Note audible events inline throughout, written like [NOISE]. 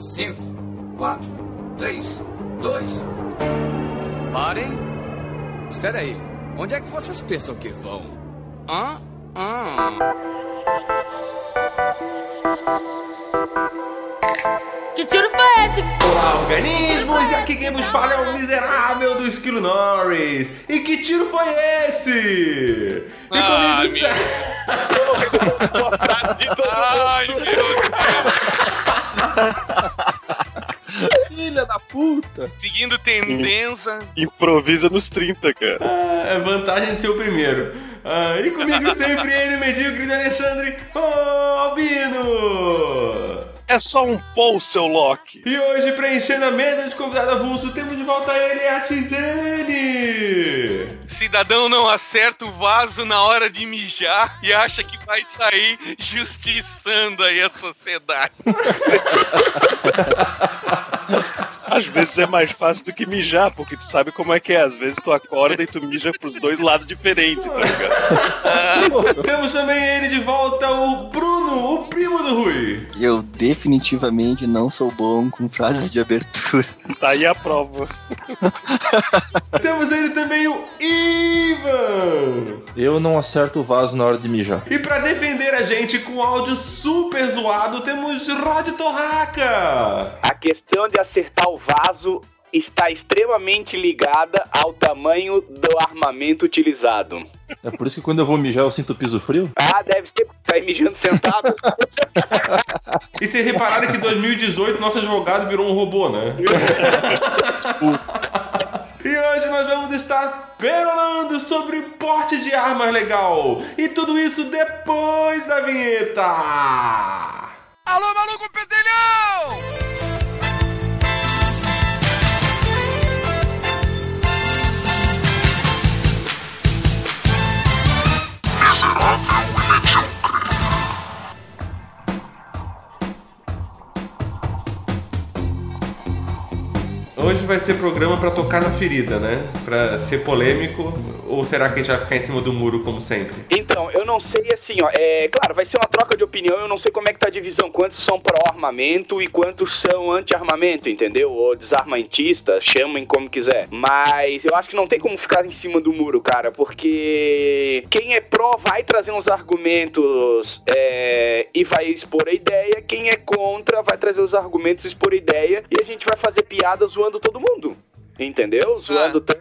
5, 4, 3, 2. Parem. Espera aí. Onde é que vocês pensam que vão? Hã? Hã? Que tiro foi esse? Olá, organismos! E aqui quem vos fala é o miserável do Esquilo Norris. E que tiro foi esse? E Ai, comigo... meu- [LAUGHS] Ai, meu Deus. [LAUGHS] Filha da puta! Seguindo tendência. Improvisa nos 30, cara. Ah, é vantagem de ser o primeiro. Ah, e comigo sempre ele, medíocre de Alexandre Albino. É só um pou, seu Loki. E hoje, preenchendo a mesa de convidado avulso, temos de volta ele, a XN. Cidadão não acerta o vaso na hora de mijar e acha que vai sair justiçando aí a sociedade. [LAUGHS] Às vezes é mais fácil do que mijar, porque tu sabe como é que é. Às vezes tu acorda e tu mija pros dois lados diferentes, tá ligado? [LAUGHS] Temos também ele de volta, o Bruno, o primo do Rui. Eu definitivamente não sou bom com frases de abertura. Tá aí a prova. [LAUGHS] Temos ele também, o Ivan. Eu não acerto o vaso na hora de mijar. E pra defender a gente com áudio super zoado, temos Rod Torraca. A questão de acertar o vaso está extremamente ligada ao tamanho do armamento utilizado. É por isso que quando eu vou mijar eu sinto o piso frio? Ah, deve ser porque tá aí mijando sentado. E vocês repararam que em 2018 nosso advogado virou um robô, né? E hoje nós vamos estar perolando sobre porte de armas legal. E tudo isso depois da vinheta. Alô, maluco pedelhão! Hoje vai ser programa pra tocar na ferida, né? Pra ser polêmico. Ou será que a gente vai ficar em cima do muro como sempre? Então, eu não sei assim, ó. É, claro, vai ser uma troca de opinião. Eu não sei como é que tá a divisão. Quantos são pró-armamento e quantos são anti-armamento, entendeu? Ou desarmamentistas, chamem como quiser. Mas eu acho que não tem como ficar em cima do muro, cara. Porque quem é pró vai trazer uns argumentos é, e vai expor a ideia. Quem é contra vai trazer os argumentos e expor a ideia. E a gente vai fazer piada zoando todo mundo. Entendeu? Zoando tanto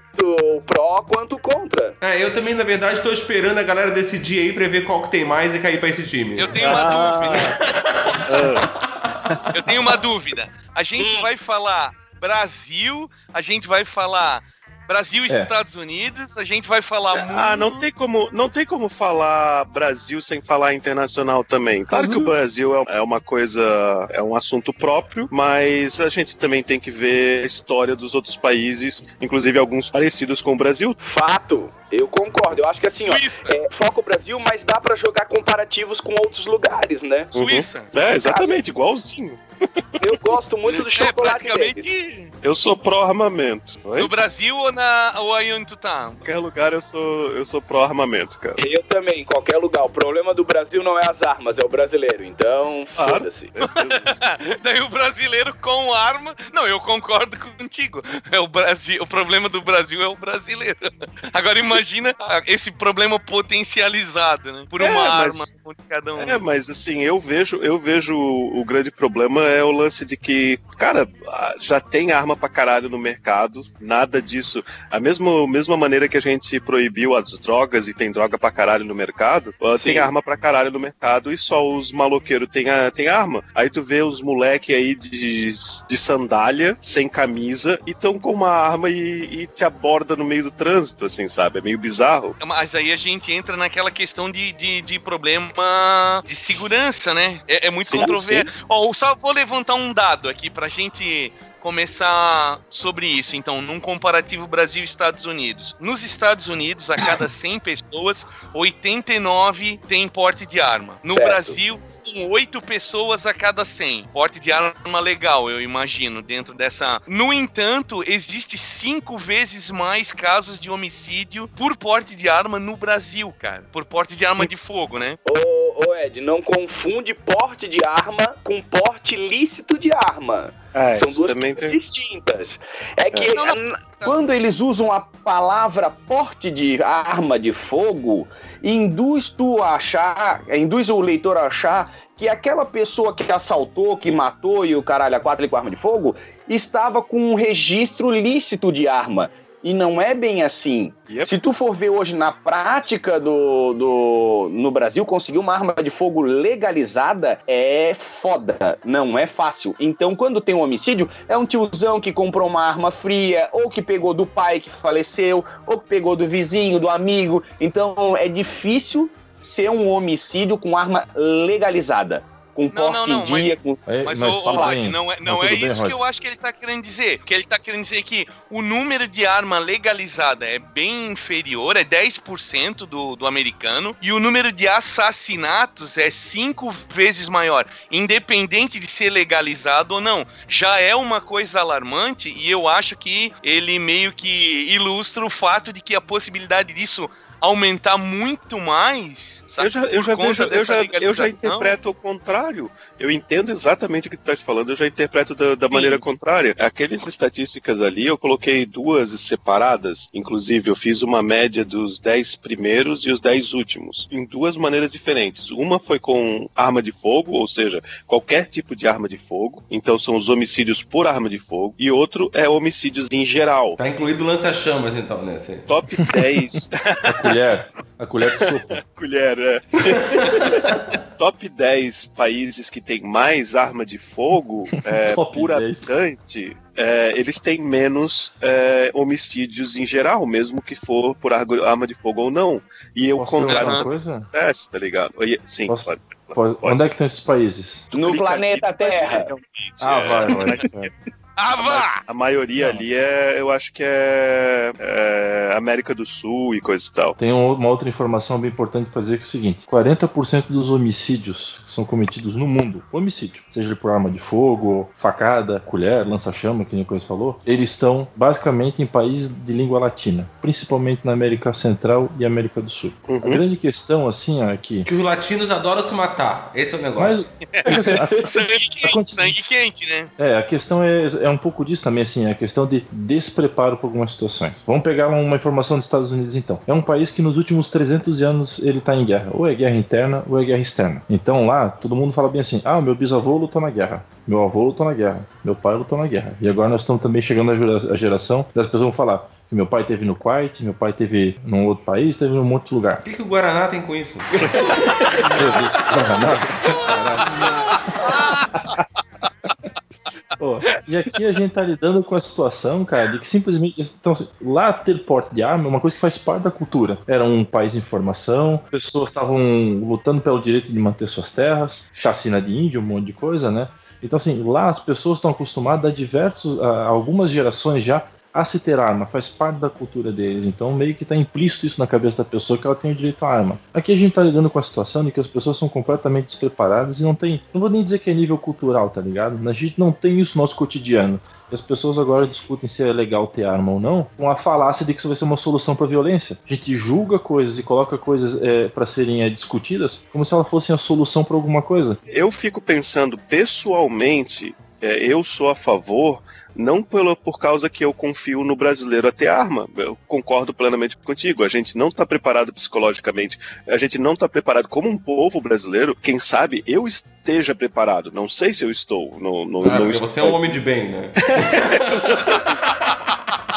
o pró quanto o contra. É, eu também, na verdade, tô esperando a galera decidir aí pra ver qual que tem mais e cair pra esse time. Eu tenho uma Ah. dúvida. Eu tenho uma dúvida. A gente vai falar Brasil, a gente vai falar Brasil e É. Estados Unidos, a gente vai falar Ah, mundo. não tem como, não tem como falar Brasil sem falar internacional também. Claro que o Brasil é- é uma coisa, é um assunto próprio, mas a gente também tem que ver a história dos outros países, inclusive alguns parecidos com o Brasil. Fato, eu concordo. Eu acho que assim, ó, Suíça. é, foca o Brasil, mas dá pra jogar comparativos com outros lugares, né? Suíça. É, exatamente, igualzinho. Eu gosto muito do É, chocolate deles. praticamente Eu sou pró-armamento. No Brasil ou, na, ou aí onde tu tá? Em qualquer lugar eu sou, eu sou pró-armamento, cara. Eu também, em qualquer lugar. O problema do Brasil não é as armas, é o brasileiro. Então, Claro. foda-se. [LAUGHS] Daí o brasileiro com arma. Não, eu concordo contigo. É o Brasil. O problema do Brasil é o brasileiro. Agora imagina esse problema potencializado, né? Por É, uma mas- arma de cada um. É, mas assim, eu vejo, eu vejo o, o grande problema é o lance de que, cara, já tem arma pra caralho no mercado, nada disso. A mesma, mesma maneira que a gente proibiu as drogas e tem droga pra caralho no mercado, ah, Sim. tem arma pra caralho no mercado e só os maloqueiros têm a- tem arma. Aí tu vê os moleque aí de, de sandália, sem camisa, e tão com uma arma e, e te aborda no meio do trânsito, assim, sabe? É meio bizarro. Mas aí a gente entra naquela questão de, de, de problema de segurança, né? É, é muito controverso. Ó, só vou levantar um dado aqui pra gente começar sobre isso. Então, num comparativo Brasil e Estados Unidos. Nos Estados Unidos, a cada 100 pessoas, 89 tem porte de arma. No Certo. Brasil, são 8 pessoas a cada 100. Porte de arma legal, eu imagino, dentro dessa. No entanto, existe cinco vezes mais casos de homicídio por porte de arma no Brasil, cara. Por porte de arma de fogo, né? Ô, ô Ed, não confunde porte de arma com porte lícito de arma. Ah, São duas coisas tem. distintas. É que Não, não. a- quando eles usam a palavra porte de arma de fogo, induz tu a achar, induz o leitor a achar que aquela pessoa que assaltou, que matou e o caralho a quatro ali com arma de fogo, estava com um registro lícito de arma. E não é bem assim. Yep. Se tu for ver hoje na prática do, do no Brasil, conseguir uma arma de fogo legalizada é foda, não é fácil. Então, quando tem um homicídio, é um tiozão que comprou uma arma fria, ou que pegou do pai que faleceu, ou que pegou do vizinho, do amigo. Então, é difícil ser um homicídio com arma legalizada. Com Não, porte não, em não, mas- dia, com Aí, Mas, mas tudo Rod, bem. não é, não Mas é bem, isso que eu acho que ele tá querendo dizer. Que ele tá querendo dizer que o número de arma legalizada é bem inferior, é 10% do, do americano, e o número de assassinatos é cinco vezes maior. Independente de ser legalizado ou não. Já é uma coisa alarmante, e eu acho que ele meio que ilustra o fato de que a possibilidade disso aumentar muito mais. sabe, Eu já, eu já vejo, eu já, eu já interpreto o contrário. Eu entendo exatamente o que tu estás falando, eu já interpreto da, da maneira contrária. Aqueles estatísticas ali, eu coloquei duas separadas. Inclusive, eu fiz uma média dos 10 primeiros e os 10 últimos, em duas maneiras diferentes. Uma foi com arma de fogo, ou seja, qualquer tipo de arma de fogo. Então, são os homicídios por arma de fogo. E outro é homicídios em geral. Tá incluído lança-chamas, então, nesse. Top [LAUGHS] 10 A colher. A colher de [LAUGHS] sopa. colher, é. [LAUGHS] Top 10 países que tem mais arma de fogo [LAUGHS] é, por 10. habitante, é, eles têm menos é, homicídios em geral, mesmo que for por arma de fogo ou não. E o Posso perguntar contrário coisa? acontece, tá ligado? E- Sim, Posso- pode. Pode-. Onde é que estão esses países? No clica planeta Terra. Ah, é, vai, vai. Vá! A maioria Não. ali é, eu acho que é, é América do Sul e coisa e tal. Tem um- uma outra informação bem importante para dizer que é o seguinte: 40% dos homicídios que são cometidos no mundo, homicídio, seja ele por arma de fogo, facada, colher, lança-chama, que nem a coisa falou, eles estão basicamente em países de língua latina, principalmente na América Central e América do Sul. A Uhum. grande questão, assim, ó, é que. Que os latinos adoram se matar. Esse é o negócio. Mas, [LAUGHS] é assim, a- Sangue quente, sangue quente, né? É, a questão é, é um pouco disso também, assim, é a questão de despreparo para algumas situações. Vamos pegar uma informação dos Estados Unidos, então. É um país que nos últimos 300 anos ele tá em guerra. Ou é guerra interna ou é guerra externa. Então lá, todo mundo fala bem assim, ah, meu bisavô lutou na guerra, meu avô lutou na guerra, meu pai lutou na guerra. E agora nós estamos também chegando à gera- à geração das pessoas vão falar que meu pai teve no Kuwait, meu pai teve num outro país, teve num outro lugar. O que, que o Guaraná tem com isso? [LAUGHS] Meu Deus, que danado. [LAUGHS] [LAUGHS] E aqui a gente tá lidando com a situação, cara, de que simplesmente. Então, assim, lá ter porte de arma é uma coisa que faz parte da cultura. Era um país em formação, pessoas estavam lutando pelo direito de manter suas terras, chacina de índio, um monte de coisa, né? Então, assim, lá as pessoas estão acostumadas a diversos. a algumas gerações já a se ter arma, faz parte da cultura deles. Então, meio que está implícito isso na cabeça da pessoa que ela tem o direito à arma. Aqui a gente está lidando com a situação de que as pessoas são completamente despreparadas e não tem. Não vou nem dizer que é nível cultural, tá ligado? A gente não tem isso no nosso cotidiano. As pessoas agora discutem se é legal ter arma ou não, com a falácia de que isso vai ser uma solução para violência. A gente julga coisas e coloca coisas é, para serem é, discutidas como se elas fossem a solução para alguma coisa. Eu fico pensando pessoalmente, é, eu sou a favor, não pelo, por causa que eu confio no brasileiro a ter arma. Eu concordo plenamente contigo. A gente não está preparado psicologicamente, a gente não está preparado como um povo brasileiro. Quem sabe eu esteja preparado. Não sei se eu estou. No, no, Ah, não estou. você é um homem de bem, né? [LAUGHS]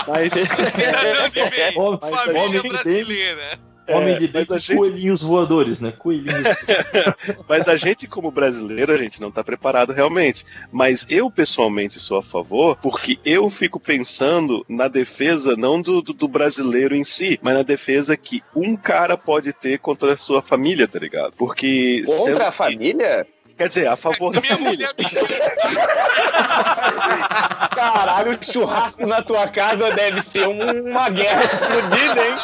Mas, [LAUGHS] Cidadão de bem, Homem- família homem brasileira. Homem é, de bem mas a com gente- coelhinhos voadores, né? Coelhinhos. [LAUGHS] Mas a gente, como brasileiro, a gente não está preparado realmente. Mas eu, pessoalmente, sou a favor, porque eu fico pensando na defesa não do, do, do brasileiro em si, mas na defesa que um cara pode ter contra a sua família, tá ligado? Porque. Contra a que- família? Quer dizer, a favor da Minha família. mulher [LAUGHS] Caralho, o churrasco na tua casa deve ser um- uma guerra explodida, hein?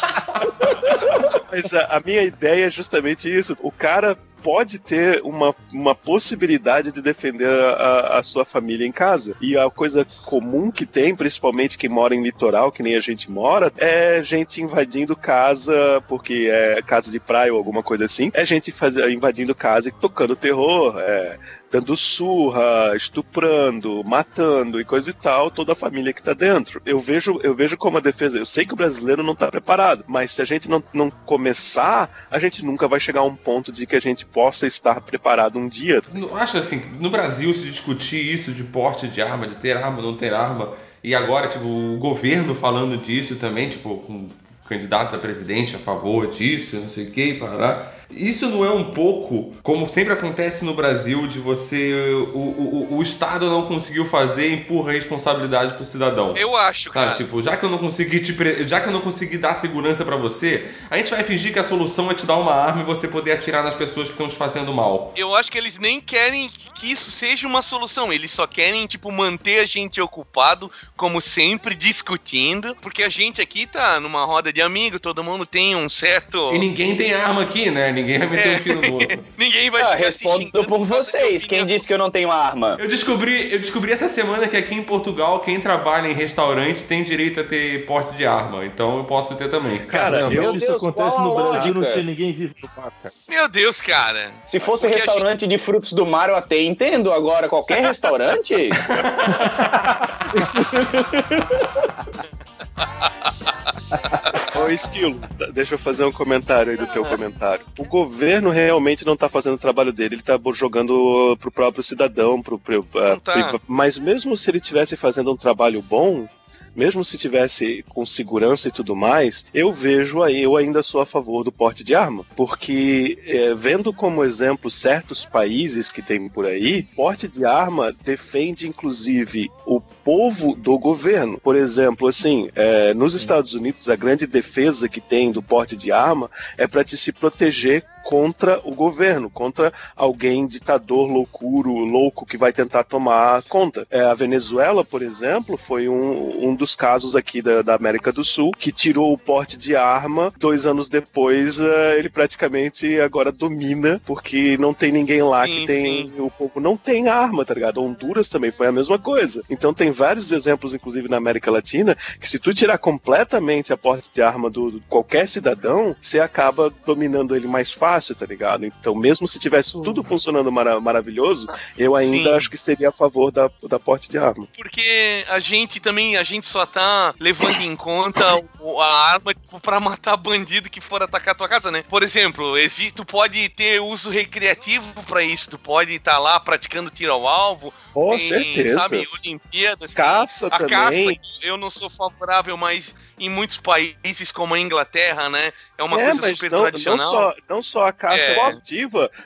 Mas a, a minha ideia é justamente isso. O cara pode ter uma, uma possibilidade de defender a, a sua família em casa. E a coisa comum que tem, principalmente quem mora em litoral, que nem a gente mora, é gente invadindo casa, porque é casa de praia ou alguma coisa assim. É gente faz, invadindo casa e tocando terror, é, dando surra, estuprando, matando e coisa e tal, toda a família que tá dentro. Eu vejo, eu vejo como a defesa. Eu sei que o brasileiro não tá preparado, mas se a gente não, não começar, a gente nunca vai chegar a um ponto de que a gente possa estar preparado um dia. Acho assim, no Brasil se discutir isso de porte de arma, de ter arma, não ter arma, e agora, tipo, o governo falando disso também, tipo, com candidatos a presidente a favor disso, não sei o que, parará. Isso não é um pouco, como sempre acontece no Brasil, de você. O, o, o Estado não conseguiu fazer e empurra a responsabilidade pro cidadão. Eu acho, cara. Tipo, já que eu não consegui te pre- já que eu não consegui dar segurança pra você, a gente vai fingir que a solução é te dar uma arma e você poder atirar nas pessoas que estão te fazendo mal. Eu acho que eles nem querem que isso seja uma solução. Eles só querem, tipo, manter a gente ocupado, como sempre, discutindo. Porque a gente aqui tá numa roda de amigos, todo mundo tem um certo. E ninguém tem arma aqui, né? Ninguém vai meter um tiro no outro. [LAUGHS] Ninguém vai Ah, respondo por vocês. Quem disse que eu não tenho arma? Eu descobri, eu descobri essa semana que aqui em Portugal, quem trabalha em restaurante tem direito a ter porte de arma. Então eu posso ter também. Cara, mas se isso Deus, acontece no Brasil, não tinha ninguém vivo no cara. Meu Deus, cara. Se fosse Porque restaurante de frutos do mar, eu até entendo. Agora, qualquer restaurante? [LAUGHS] [LAUGHS] [LAUGHS] Ô, Esquilo, deixa eu fazer um comentário aí do teu comentário. O governo realmente não tá fazendo o trabalho dele, ele tá jogando pro próprio cidadão, pro, pro ah, tá. mas mesmo se ele tivesse fazendo um trabalho bom, mesmo se tivesse com segurança e tudo mais, eu vejo aí, eu ainda sou a favor do porte de arma, porque eh, vendo como exemplo certos países que tem por aí, porte de arma defende inclusive o povo do governo. Por exemplo, assim, eh, nos Estados Unidos a grande defesa que tem do porte de arma é para te se proteger contra o governo, contra alguém ditador, loucuro, louco que vai tentar tomar conta. É, a Venezuela, por exemplo, foi um, um dos casos aqui da, da América do Sul que tirou o porte de arma. Dois anos depois, eh, ele praticamente agora domina, porque não tem ninguém lá Sim, que tem. O povo não tem arma, tá ligado? Honduras também foi a mesma coisa. Então tem vários exemplos, inclusive na América Latina, que se tu tirar completamente a porte de arma do, do qualquer cidadão, você acaba dominando ele mais fácil, tá ligado? Então, mesmo se tivesse tudo funcionando mara- maravilhoso, eu ainda Sim. acho que seria a favor da, da porte de arma. Porque a gente também, a gente só tá levando em conta a arma tipo, pra matar bandido que for atacar a tua casa, né? Por exemplo, existe, tu pode ter uso recreativo pra isso, tu pode estar lá praticando tiro ao alvo, Com tem, certeza. sabe, Olimpíadas. Caça a também. caça, eu não sou favorável, mas em muitos países como a Inglaterra, né, é uma é, coisa mas super não, não, tradicional. só, não só a caça É.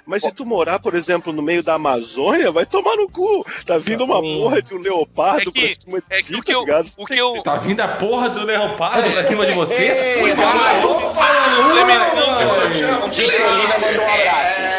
mas se tu morar, por exemplo, no meio da Amazônia, vai tomar no cu. Tá vindo uma porra de um leopardo É que- pra cima de É que o tá que eu, o que eu Tá vindo a porra do leopardo pra cima de você? abraço.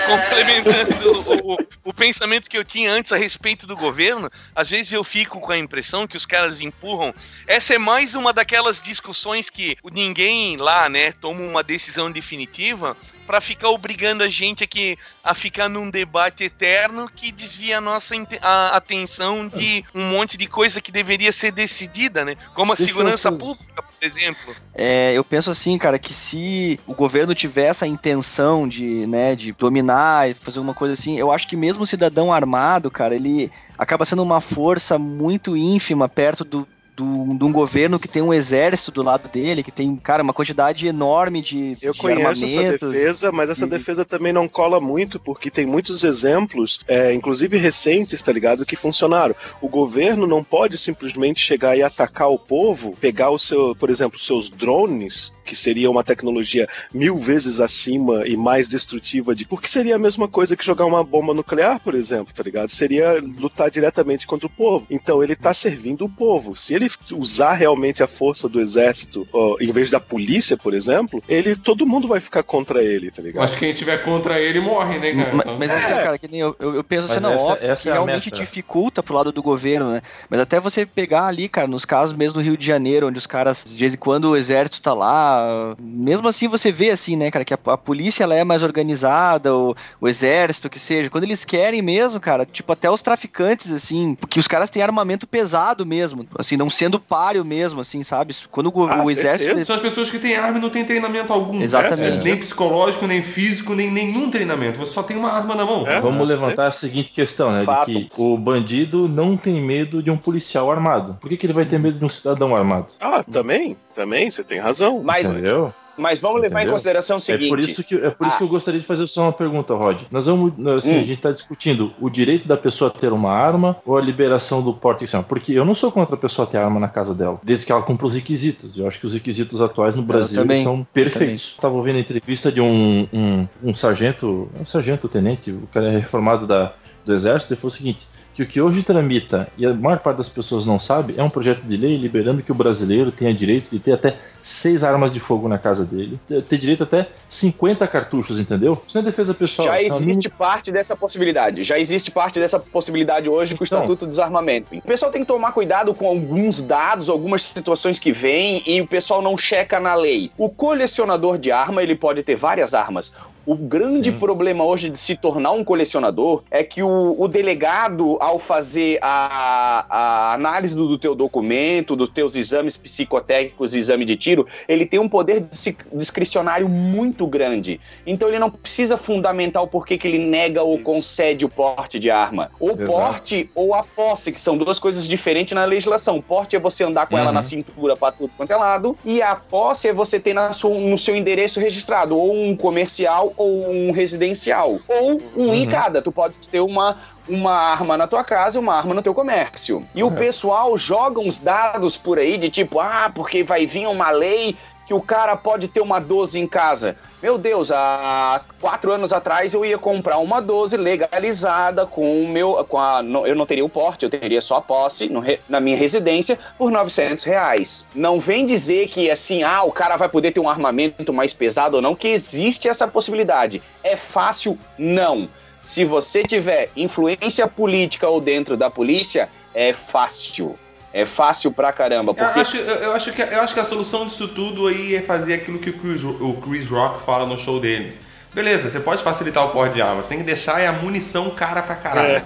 complementando o, o pensamento que eu tinha antes a respeito do governo, às vezes eu fico com a impressão que os caras empurram. Essa é mais uma daquelas discussões que ninguém lá, né, toma uma decisão definitiva pra ficar obrigando a gente aqui a ficar num debate eterno que desvia a nossa a atenção de um monte de coisa que deveria ser decidida, né? Como a segurança pública, por exemplo. É, eu penso assim, cara, que se o governo tiver essa intenção de, né, de dominar e fazer uma coisa assim, eu acho que mesmo o cidadão armado, cara, ele acaba sendo uma força muito ínfima perto do, do, de um governo que tem um exército do lado dele, que tem, cara, uma quantidade enorme de, Eu de conheço essa defesa, mas essa e- defesa também não cola muito, porque tem muitos exemplos, é, inclusive recentes, tá ligado, que funcionaram. O governo não pode simplesmente chegar e atacar o povo, pegar o seu, por exemplo, seus drones que seria uma tecnologia mil vezes acima e mais destrutiva de. Porque seria a mesma coisa que jogar uma bomba nuclear, por exemplo, tá ligado? Seria lutar diretamente contra o povo. Então ele tá servindo o povo. Se ele usar realmente a força do exército, ó, em vez da polícia, por exemplo, ele todo mundo vai ficar contra ele, tá ligado? Acho que quem tiver contra ele morre, né, cara? Então- Mas assim, cara, que nem eu, eu, eu penso assim, Mas não, essa- óbvio, essa que é realmente meta. dificulta pro lado do governo, né? Mas até você pegar ali, cara, nos casos mesmo do Rio de Janeiro, onde os caras, de vez em quando o exército tá lá, mesmo assim você vê assim, né, cara, que a, a polícia ela é mais organizada, o, o exército, que seja. Quando eles querem mesmo, cara, tipo, até os traficantes, assim, que os caras têm armamento pesado mesmo, assim, não sendo páreo mesmo, assim, sabe? Quando o, Ah, o exército. São as pessoas que têm arma e não têm treinamento algum. Exatamente. Nem psicológico, nem físico, nem nenhum treinamento. Você só tem uma arma na mão. É? Vamos levantar a seguinte questão, né? Fato. De que o bandido não tem medo de um policial armado. Por que, que ele vai ter medo de um cidadão armado? Ah, também, também, você tem razão. Mas, Entendeu? mas vamos levar em Entendeu? consideração o seguinte. É por isso que, é por isso Ah. que eu gostaria de fazer só uma pergunta, Rod. Nós vamos, assim, Hum. a gente está discutindo o direito da pessoa ter uma arma ou a liberação do porte e arma. Porque eu não sou contra a pessoa ter arma na casa dela, desde que ela cumpra os requisitos. Eu acho que os requisitos atuais no Brasil são perfeitos. Estava ouvindo a entrevista de um, um, um sargento, um sargento tenente, o cara é reformado da, do exército, e falou o seguinte. Que o que hoje tramita, e a maior parte das pessoas não sabe, é um projeto de lei liberando que o brasileiro tenha direito de ter até seis armas de fogo na casa dele, ter, direito até 50 cartuchos, entendeu? Isso não é defesa pessoal. Já é existe parte dessa possibilidade. Já existe parte dessa possibilidade hoje com o Então. Estatuto do Desarmamento. O pessoal tem que tomar cuidado com alguns dados, algumas situações que vêm e o pessoal não checa na lei. O colecionador de arma, ele pode ter várias armas. O grande Sim. problema hoje de se tornar um colecionador é que o, o delegado, ao fazer a, a análise do, do teu documento, dos teus exames psicotécnicos e exame de tiro, ele tem um poder dis- discricionário muito grande. Então ele não precisa fundamentar o porquê que ele nega ou concede o porte de arma. O Exato. porte ou a posse, que são duas coisas diferentes na legislação. O porte é você andar com ela Uhum. na cintura para tudo quanto é lado, e a posse é você ter na sua- no seu endereço registrado, ou um comercial ou um residencial, ou um em Uhum. cada. Tu pode ter uma uma arma na tua casa e uma arma no teu comércio. E o pessoal joga uns dados por aí de tipo, ah, porque vai vir uma lei que o cara pode ter uma 12 em casa. Meu Deus, há quatro anos atrás eu ia comprar uma 12 legalizada com o meu. Com a, eu não teria o porte, eu teria só a posse no na minha residência por 900 reais. Não vem dizer que assim, ah, o cara vai poder ter um armamento mais pesado ou não, que existe essa possibilidade. É fácil? Não. Se você tiver influência política ou dentro da polícia, é fácil. É fácil pra caramba. Eu Porque acho, eu, eu acho que, eu acho que a solução disso tudo aí é fazer aquilo que o Chris, o Chris Rock fala no show dele. Beleza, você pode facilitar o porte de armas, tem que deixar é a munição cara pra caralho.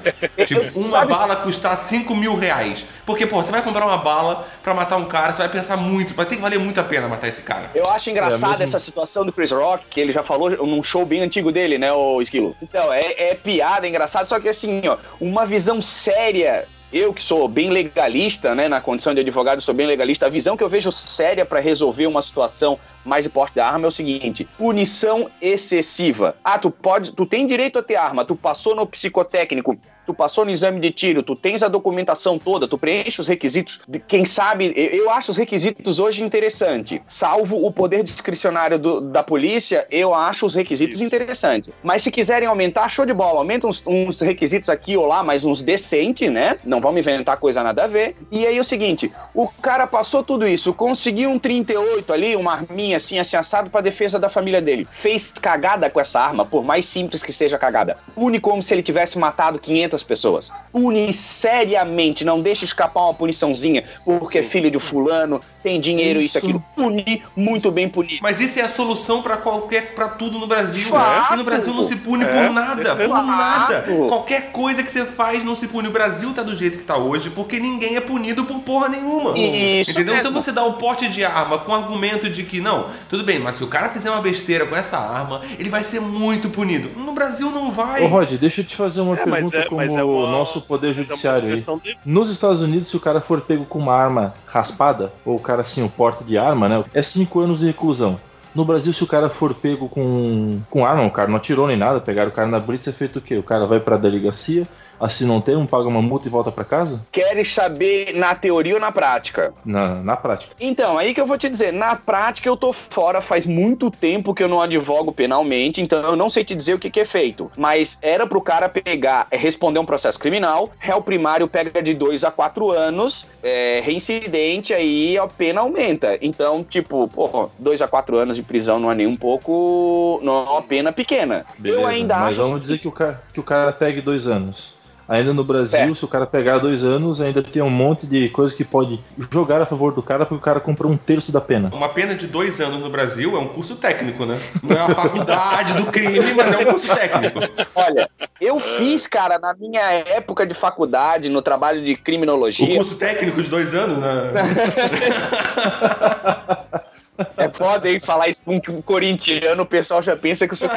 Tipo, [LAUGHS] uma Sabe- bala custar 5 mil reais. Porque, pô, você vai comprar uma bala pra matar um cara, você vai pensar muito, vai ter que valer muito a pena matar esse cara. Eu acho engraçado É, mesmo- essa situação do Chris Rock, que ele já falou num show bem antigo dele, né, o Esquilo? Então, é, é piada, é engraçado, só que assim, ó, uma visão séria. Eu que sou bem legalista, né, na condição de advogado, sou bem legalista, a visão que eu vejo séria pra resolver uma situação mais de porte da arma é o seguinte: punição excessiva. Ah, tu pode, tu tem direito a ter arma, tu passou no psicotécnico, tu passou no exame de tiro, tu tens a documentação toda, tu preenche os requisitos. de- Quem sabe, eu, eu acho os requisitos hoje interessante. Salvo o poder discricionário do- da polícia, eu acho os requisitos Isso. interessantes. Mas se quiserem aumentar, show de bola. Aumenta uns, uns requisitos aqui ou lá, mas uns decentes, né? Não vamos inventar coisa nada a ver. E aí é o seguinte: o cara passou tudo isso, conseguiu um 38 ali, uma arminha assim, assim, assado pra defesa da família dele. Fez cagada com essa arma, por mais simples que seja a cagada. Pune como se ele tivesse matado 500 pessoas. Pune seriamente, não deixe escapar uma puniçãozinha, porque é filho de fulano, tem dinheiro, isso, Isso. aquilo. Punir, muito bem punido. Mas isso é a solução pra qualquer, para tudo no Brasil. E no Brasil não se pune É, por nada, por nada. Qualquer coisa que você faz não se pune. O Brasil tá do jeito que tá hoje porque ninguém é punido por porra nenhuma. Isso Entendeu? mesmo. Então você dá o porte de arma com o argumento de que não, tudo bem, mas se o cara fizer uma besteira com essa arma, ele vai ser muito punido. No Brasil não vai. Ô, Rod, deixa eu te fazer uma É, pergunta é- como é uma- o nosso poder é judiciário aí. dele. Nos Estados Unidos, se o cara for pego com uma arma raspada, ou o cara assim, o porte de arma, né? É cinco anos de reclusão. No Brasil, se o cara for pego com, com arma, o cara não atirou nem nada, pegaram o cara na blitz, é feito o quê? O cara vai pra delegacia, assim não tem, um paga uma multa e volta pra casa? Queres saber na teoria ou na prática? Na, na prática. Então, aí que eu vou te dizer, na prática eu tô fora, faz muito tempo que eu não advogo penalmente, então eu não sei te dizer o que, que é feito. Mas era pro cara pegar, é, responder um processo criminal, réu primário pega de 2 a 4 anos, é, reincidente, aí a pena aumenta. Então, tipo, pô, 2 a 4 anos de prisão não é nem um pouco. não é uma pena pequena. Beleza, eu ainda mas acho. vamos dizer que o, cara, que o cara pegue dois anos. Ainda no Brasil, É. se o cara pegar dois anos, ainda tem um monte de coisa que pode jogar a favor do cara porque o cara comprou um terço da pena. Uma pena de dois anos no Brasil é um curso técnico, né? Não é a faculdade do crime, mas é um curso técnico. Olha, eu fiz, cara, na minha época de faculdade, no trabalho de O criminologia. curso técnico de dois anos, né? [LAUGHS] É foda, hein? Falar isso com um corintiano, o pessoal já pensa que eu sou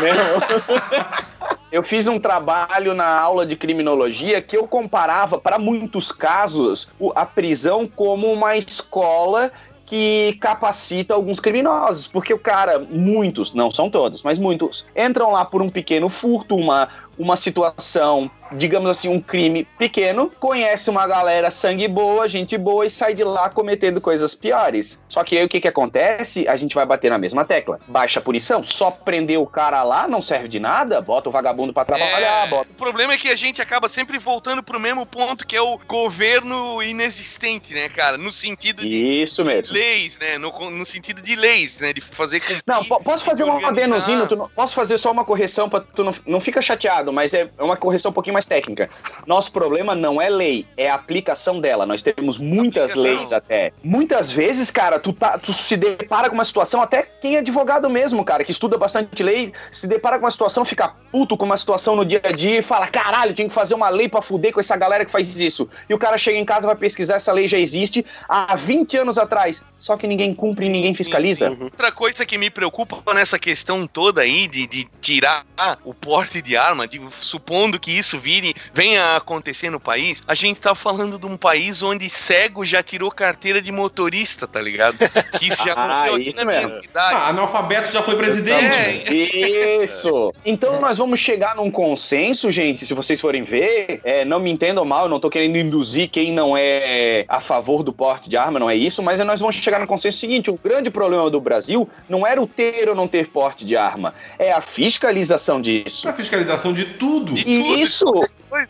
mesmo. Eu fiz um trabalho na aula de criminologia que eu comparava, para muitos casos, a prisão como uma escola que capacita alguns criminosos, porque o cara, muitos, não são todos, mas muitos, entram lá por um pequeno furto, uma, uma situação, digamos assim, um crime pequeno, conhece uma galera sangue boa, gente boa e sai de lá cometendo coisas piores. Só que aí o que que acontece? A gente vai bater na mesma tecla. Baixa a punição, só prender o cara lá não serve de nada, bota o vagabundo pra trabalhar, É, bota O problema é que a gente acaba sempre voltando pro mesmo ponto, que é o governo inexistente, né, cara? No sentido de Isso mesmo. leis, né? No, no sentido de leis, né? De fazer Não, po- posso fazer um organizar. adenozinho? Não- posso fazer só uma correção pra tu não, não fica chateado, mas é uma correção um pouquinho mais técnica. Nosso problema não é lei, é a aplicação dela. Nós temos muitas Aplicação. leis até. Muitas vezes, cara, tu, tá, tu se depara com uma situação, até quem é advogado mesmo, cara, que estuda bastante lei, se depara com uma situação, fica puto com uma situação no dia a dia e fala: caralho, tinha que fazer uma lei pra fuder com essa galera que faz isso. E o cara chega em casa, vai pesquisar, essa lei já existe há 20 anos atrás. Só que ninguém cumpre e ninguém Sim, fiscaliza. Uhum. Outra coisa que me preocupa nessa questão toda aí de, de tirar o porte de arma, de- supondo que isso vire, venha a acontecer no país, a gente tá falando de um país onde cego já tirou carteira de motorista, tá ligado? Que isso já [LAUGHS] Ah, aconteceu aqui isso na minha mesmo. cidade. Ah, analfabeto já foi presidente. É, Isso! Então nós vamos chegar num consenso, gente, se vocês forem ver, é, não me entendam mal, eu não tô querendo induzir quem não é a favor do porte de arma, não é isso, mas nós vamos chegar no consenso seguinte, o grande problema do Brasil não era o ter ou não ter porte de arma, é a fiscalização disso. A fiscalização de tudo. E isso. Pois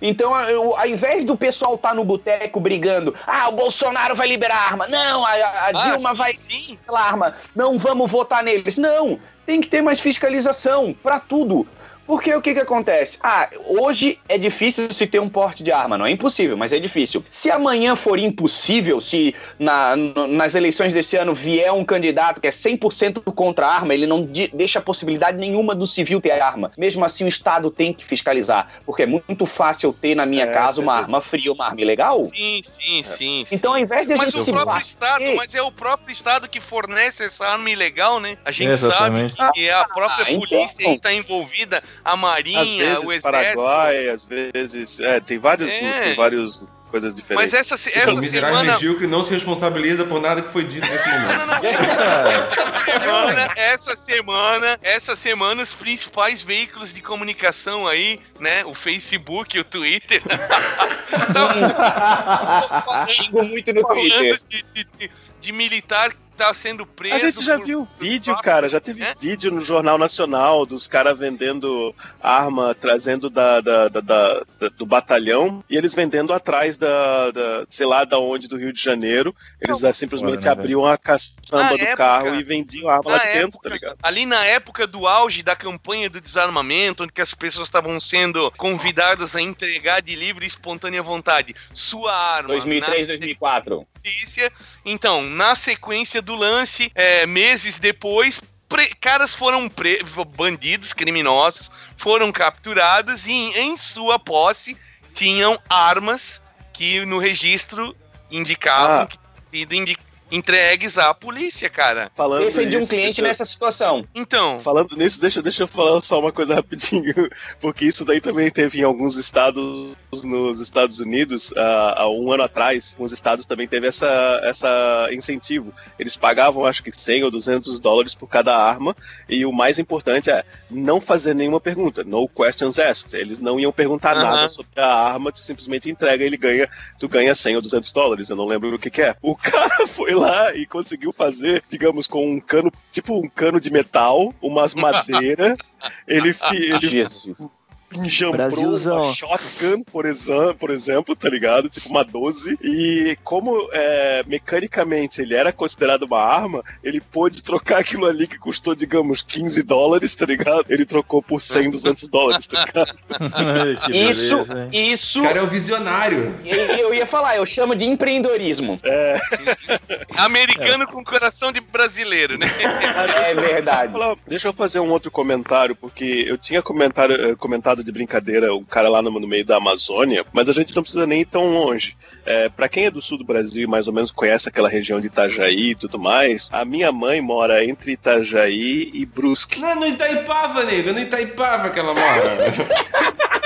Então, eu- ao invés do pessoal estar no boteco brigando, ah, o Bolsonaro vai liberar arma, não, a, a Ah, Dilma sim, vai sim. sei lá, arma, não vamos votar neles. Não, tem que ter mais fiscalização pra tudo. Porque o que que acontece? Ah, hoje é difícil se ter um porte de arma, não é impossível, mas é difícil. Se amanhã for impossível, se na- nas eleições desse ano vier um candidato que é 100% contra a arma, ele não de- deixa possibilidade nenhuma do civil ter arma. Mesmo assim, o Estado tem que fiscalizar, porque é muito fácil eu ter na minha É, casa uma arma fria, uma arma ilegal. Sim, sim, sim. sim. Então, ao invés de a mas gente o se próprio bater- Estado, mas é o próprio Estado que fornece essa arma ilegal, né? A gente Exatamente. sabe que a própria Ah, então. polícia aí tá envolvida, a Às Marinha, o vezes Exército. Paraguai, às vezes. É, tem vários, É. tem várias coisas diferentes. Mas essa, se- O essa miserável semana. medíocre não se responsabiliza por nada que foi dito nesse Não, momento. não, não. Essa semana, essa semana, essa semana, os principais veículos de comunicação aí, né? O Facebook, o Twitter. [LAUGHS] Tão [LAUGHS] Xingo muito no Twitter. falando de, de- de- de militar que tá sendo preso. A gente já por- viu vídeo, cara. Já teve É? vídeo no Jornal Nacional dos caras vendendo arma, trazendo da, da- da- da- da- do batalhão e eles vendendo atrás da, da- sei lá, da onde, do Rio de Janeiro. Eles ah, simplesmente Foda, né, abriam a caçamba Na do época- carro e vendiam arma lá de dentro, época- tá ligado? Ali na época do auge da campanha do desarmamento, onde que as pessoas estavam sendo convidadas a entregar de livre e espontânea vontade sua arma 2003, na 2004. Polícia. Então, na sequência do lance, é, meses depois, caras foram pre- bandidos, criminosos, foram capturados e em, sua posse tinham armas que no registro indicavam Ah. que tinham sido indi- entregues à polícia, cara. Falando Defendi um cliente deixa- nessa situação. Então, Falando nisso, deixa, deixa eu falar só uma coisa rapidinho, [LAUGHS] porque isso daí também teve em alguns estados nos Estados Unidos, há, há um ano atrás, alguns estados também teve essa, essa incentivo. Eles pagavam, acho que 100 ou 200 dólares por cada arma, e o mais importante é não fazer nenhuma pergunta, no questions asked. Eles não iam perguntar nada sobre a arma, tu simplesmente entrega, ele ganha, tu ganha 100 ou 200 dólares, eu não lembro o que que é. O [LAUGHS] cara foi lá e conseguiu fazer, digamos, com um cano, tipo um cano de metal, umas [LAUGHS] madeiras, ele, ele Jesus. Enjambrou Brasilzão. uma shotgun, por, exa- por exemplo, tá ligado? Tipo uma 12. E como é, mecanicamente ele era considerado uma arma, ele pôde trocar aquilo ali que custou, digamos, 15 dólares, tá ligado? Ele trocou por 100, 200 dólares, tá ligado? [LAUGHS] que Isso, beleza, isso. O cara é um visionário. Eu, eu ia falar, eu chamo de empreendedorismo. americano com coração de brasileiro, né? É verdade. Deixa eu fazer um outro comentário, porque eu tinha comentário, de brincadeira o cara lá no, no meio da Amazônia, mas a gente não precisa nem ir tão longe. É, para quem é do sul do Brasil e mais ou menos conhece aquela região de Itajaí e tudo mais, a minha mãe mora entre Itajaí e Brusque. Não, no Itaipava, nego. No Itaipava que ela mora. [LAUGHS]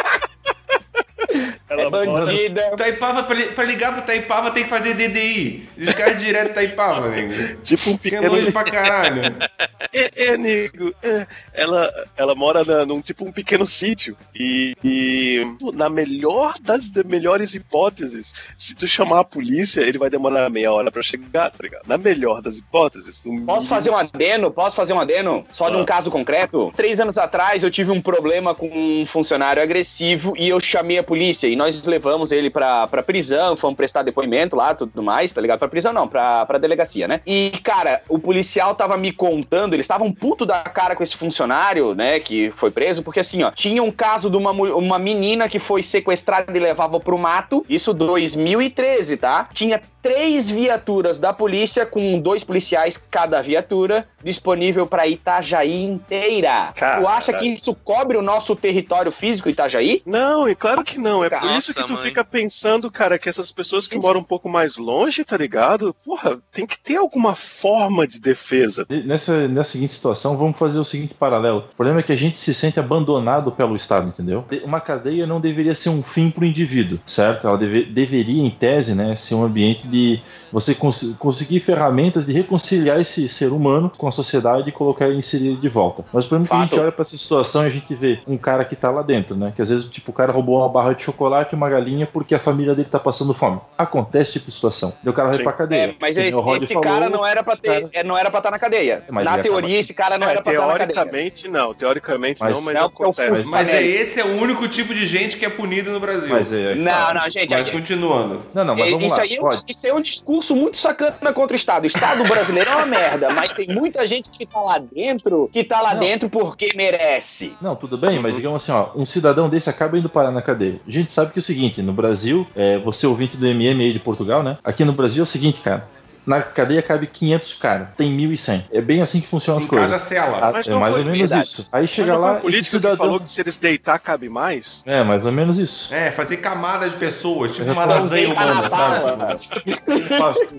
Ela É mora bandida. Itaipava, pra, li- pra ligar pro Itaipava tem que fazer DDI. Descarga direto Itaipava, nego. [LAUGHS] tipo um Que é pequeno. longe pra caralho. [LAUGHS] É, é, nego. é. Ela, ela mora na- num tipo um pequeno sítio. E, e na melhor das melhores hipóteses, se tu chamar a polícia, ele vai demorar meia hora pra chegar, tá ligado? Na melhor das hipóteses. Posso fazer um adeno? Posso fazer um adeno? Só de um Ah. caso concreto? Três anos atrás eu tive um problema com um funcionário agressivo e eu chamei a polícia. E nós levamos ele pra, pra prisão, fomos prestar depoimento lá, tudo mais, tá ligado? Pra prisão não, pra, pra delegacia, né? E, cara, o policial tava me contando, eles estavam puto da cara com esse funcionário, né, que foi preso, porque assim, ó, tinha um caso de uma, uma menina que foi sequestrada e levava pro mato, isso 2013, tá? Tinha três viaturas da polícia com dois policiais cada viatura disponível pra Itajaí inteira. Caralho. Tu acha que isso cobre o nosso território físico Itajaí? Não, e claro que não. É por Nossa, isso que tu mãe. fica pensando, cara, que essas pessoas que moram um pouco mais longe, tá ligado? Porra, tem que ter alguma forma de defesa. Nessa, nessa seguinte situação, vamos fazer o seguinte paralelo. O problema é que a gente se sente abandonado pelo Estado, entendeu? De- Uma cadeia não deveria ser um fim para o indivíduo, certo? Ela deve- deveria, em tese, né, ser um ambiente de você cons- conseguir ferramentas de reconciliar esse ser humano com a sociedade e colocar ele inserir ele de volta. Mas o problema é que a gente olha para essa situação e a gente vê um cara que tá lá dentro, né? Que às vezes, tipo, o cara roubou uma barra de chocolate e uma galinha porque a família dele tá passando fome. Acontece esse tipo de situação. E o cara vai pra cadeia. É, mas esse, esse falou, cara não era pra ter, cara- é, não era pra estar na cadeia. Mas na teoria, acaba- esse cara não É, era pra estar na cadeia. teoricamente não, teoricamente Mas- não, mas Não, eu acontece. fui- Mas é, esse é o único tipo de gente que é punido no Brasil. Mas é, é Não, tá. não, gente. Mas a- continuando. Não, não, mas É, vamos isso, lá. aí é um, Rod. isso é um discurso muito sacana contra o Estado. O Estado brasileiro é uma merda, mas tem muita gente que tá lá dentro que tá lá Não. dentro porque merece. Não, tudo bem, mas digamos assim, ó, um cidadão desse acaba indo parar na cadeia. A gente sabe que é o seguinte, no Brasil, é, você ouvinte do MM aí de Portugal, né? Aqui no Brasil é o seguinte, cara. Na cadeia cabe 500 cara, tem 1.100. É bem assim que funcionam as Em coisas. cada cela. Ah, Mas é mais ou menos verdade. isso. Aí chega lá, o esse político que cidadão. falou que se eles deitar cabe mais? É, mais ou menos isso. É, fazer camadas de pessoas, tipo uma Exatamente. lasanha humana, sabe?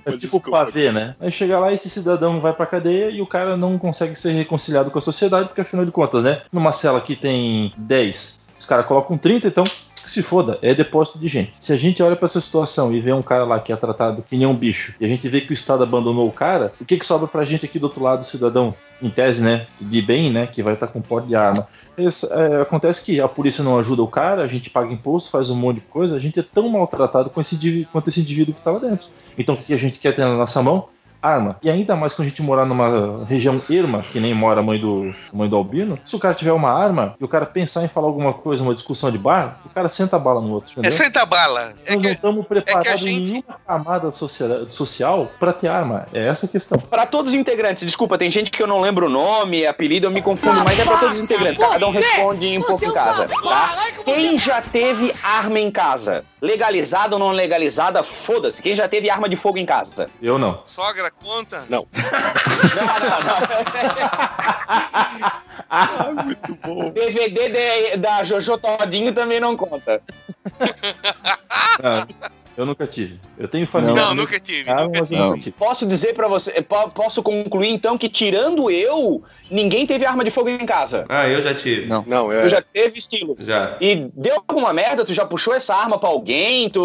É [LAUGHS] tipo desculpa. pavê, né? Aí chega lá, esse cidadão vai pra cadeia e o cara não consegue ser reconciliado com a sociedade, porque afinal de contas, né? Numa cela que tem 10, os caras colocam 30, então que se foda, é depósito de gente. Se a gente olha pra essa situação e vê um cara lá que é tratado que nem um bicho, e a gente vê que o Estado abandonou o cara, o que que sobra pra gente aqui do outro lado, cidadão, em tese, né, de bem, né, que vai estar com porte de arma? É, acontece que a polícia não ajuda o cara, a gente paga imposto, faz um monte de coisa, a gente é tão maltratado com esse quanto esse indivíduo que tá lá dentro. Então o que que a gente quer ter na nossa mão? Arma. E ainda mais quando a gente morar numa região erma, que nem mora a mãe do, a mãe do Albino, se o cara tiver uma arma e o cara pensar em falar alguma coisa, uma discussão de bar, o cara senta a bala no outro. É Entendeu? senta bala. É Nós não que, estamos preparados gente- em nenhuma camada socia- social para ter arma. É essa a questão. Pra todos os integrantes, desculpa, tem gente que eu não lembro o nome, apelido, eu me confundo, mas é pra todos os integrantes. Cada um responde um pouco em casa, tá? Quem já teve arma em casa? Legalizada ou não legalizada, foda-se. Quem já teve arma de fogo em casa? Eu não. sogra conta? Não, [LAUGHS] não, não. Muito bom. DVD de- da Jojo Todinho também não conta. Ah, Eu nunca tive. Eu tenho família. Não, nunca tive. Nunca eu tive. nunca tive. Posso dizer pra você, po- posso concluir então que tirando eu, ninguém teve arma de fogo em casa. Ah, eu já tive. Não. Não, é. Tu já teve estilo. Já. E deu alguma merda? Tu já puxou essa arma pra alguém? Tu.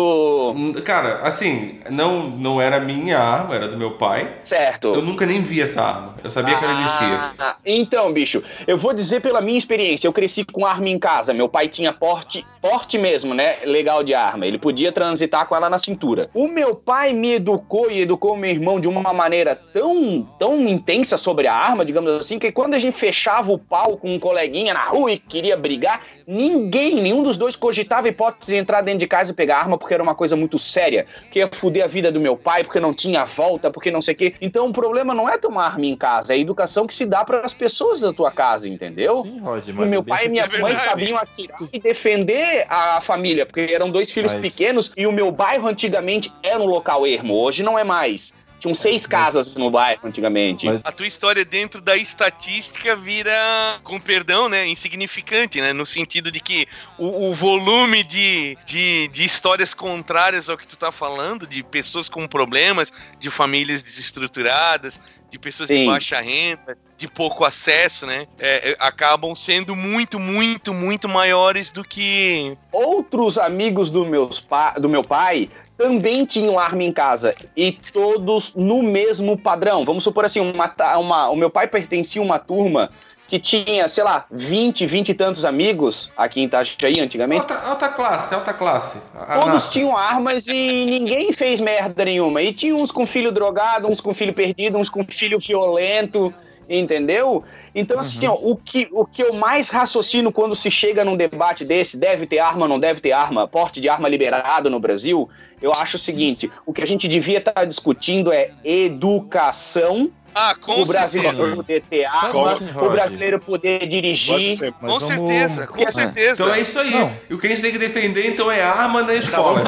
Hum, Cara, assim, não, não era minha arma, era do meu pai. Certo. Eu nunca nem vi essa arma. Eu sabia que ela existia. Ah, então, bicho, eu vou dizer pela minha experiência. Eu cresci com arma em casa. Meu pai tinha porte, porte mesmo, né? Legal de arma. Ele podia transitar com na cintura. O meu pai me educou e educou meu irmão de uma maneira tão, tão intensa sobre a arma, digamos assim, que quando a gente fechava o pau com um coleguinha na rua e queria brigar, ninguém, nenhum dos dois cogitava a hipótese de entrar dentro de casa e pegar arma porque era uma coisa muito séria, que ia fuder a vida do meu pai, porque não tinha volta, porque não sei o quê. Então o problema não é tomar arma em casa, é a educação que se dá para as pessoas da tua casa, entendeu? Sim, Rod, O mas meu é bem pai e minhas mães verdade. sabiam atirar e defender a família, porque eram dois filhos Mas- pequenos e o meu bairro antigamente era um local ermo, hoje não é mais. Tinham seis mas- casas no bairro antigamente. Mas- A tua história dentro da estatística vira, com perdão, né, insignificante, né, no sentido de que o, o volume de, de, de histórias contrárias ao que tu tá falando, de pessoas com problemas, de famílias desestruturadas, de pessoas de Sim. baixa renda, de pouco acesso, né, é, é, acabam sendo muito, muito, muito maiores do que... Outros amigos do, meus pa- do meu pai também tinham arma em casa e todos no mesmo padrão. Vamos supor assim, uma, uma- o meu pai pertencia a uma turma que tinha, sei lá, 20, 20 e tantos amigos aqui em Itajaí antigamente. Alta, alta classe, alta classe. A- Todos tinham armas e ninguém fez merda nenhuma. E tinha uns com filho drogado, uns com filho perdido, uns com filho violento, entendeu? Então, assim, ó, o que, o que eu mais raciocino quando se chega num debate desse, deve ter arma, não deve ter arma, porte de arma liberado no Brasil, eu acho o seguinte: o que a gente devia estar discutindo é educação. Ah, com o brasileiro certeza. poder ter arma, o brasileiro poder dirigir. Mas Com vamos- certeza, com Porque- certeza. Então é isso aí. Não. E o que a gente tem que defender, então, é arma na escola.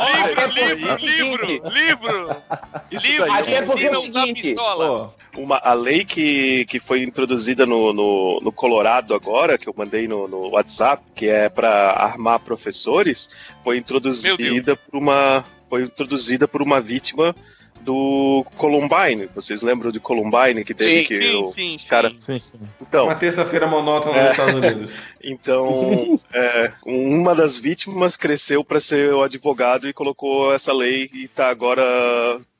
Livro, livro, livro, livro. Livro Até porque é o seguinte, pistola. Uma, a lei que, que foi introduzida no, no, no Colorado agora, que eu mandei no, no WhatsApp, que é para armar professores, foi introduzida por uma foi introduzida por uma vítima do Columbine. Vocês lembram de Columbine que teve Sim, que Sim, o- sim, cara- sim. sim. Então, Uma terça-feira monótona nos Estados Unidos. [LAUGHS] então [LAUGHS] é, uma das vítimas cresceu para ser o advogado e colocou essa lei e tá agora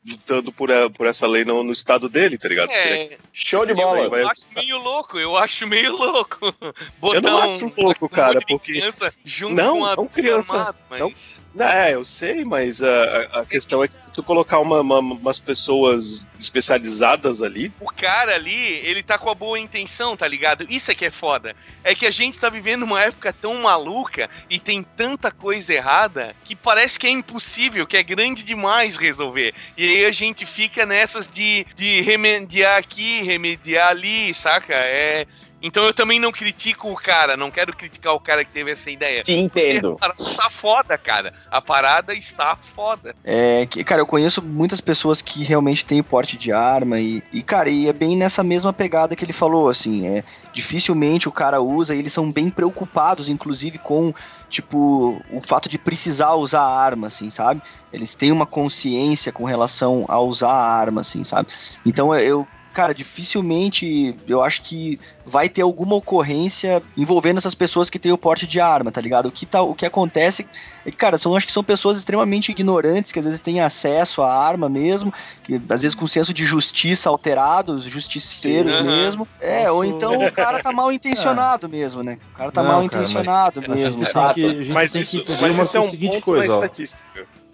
lutando por, a- por essa lei no, no estado dele, tá ligado? É, Show de bola. vai- eu acho meio louco, eu acho meio louco. Botar Eu não acho um- louco, cara, [LAUGHS] porque- criança junto Não, com a não criança, mas... não. Não, é, eu sei, mas a, a- questão é que tu colocar uma- uma- umas pessoas especializadas ali, O cara ali, ele tá com a boa intenção, tá ligado? Isso é que é foda. É que a gente tá vivendo uma época tão maluca e tem tanta coisa errada que parece que é impossível, que é grande demais resolver. E aí a gente fica nessas de, de remediar aqui, remediar ali, saca? É. Então eu também não critico o cara, não quero criticar o cara que teve essa ideia. Te entendo. A parada tá foda, cara. A parada está foda. É, que, cara, eu conheço muitas pessoas que realmente têm porte de arma e, e, cara, e é bem nessa mesma pegada que ele falou, assim, é, dificilmente o cara usa e eles são bem preocupados, inclusive, com, tipo, o fato de precisar usar a arma, assim, sabe? Eles têm uma consciência com relação a usar a arma, assim, sabe? Então eu, cara, dificilmente eu acho que vai ter alguma ocorrência envolvendo essas pessoas que têm o porte de arma, tá ligado? O que, tá, o que acontece é que, cara, são, acho que são pessoas extremamente ignorantes, que às vezes têm acesso à arma mesmo, que às vezes com senso de justiça alterados, justiceiros Sim, aham. mesmo. É, ou então o cara tá mal [LAUGHS] intencionado mesmo, né? O cara tá Não, mal cara, mas intencionado A mesmo, sabe? que, a gente mas tem isso, mas uma isso é um seguinte ponto coisa, na ó.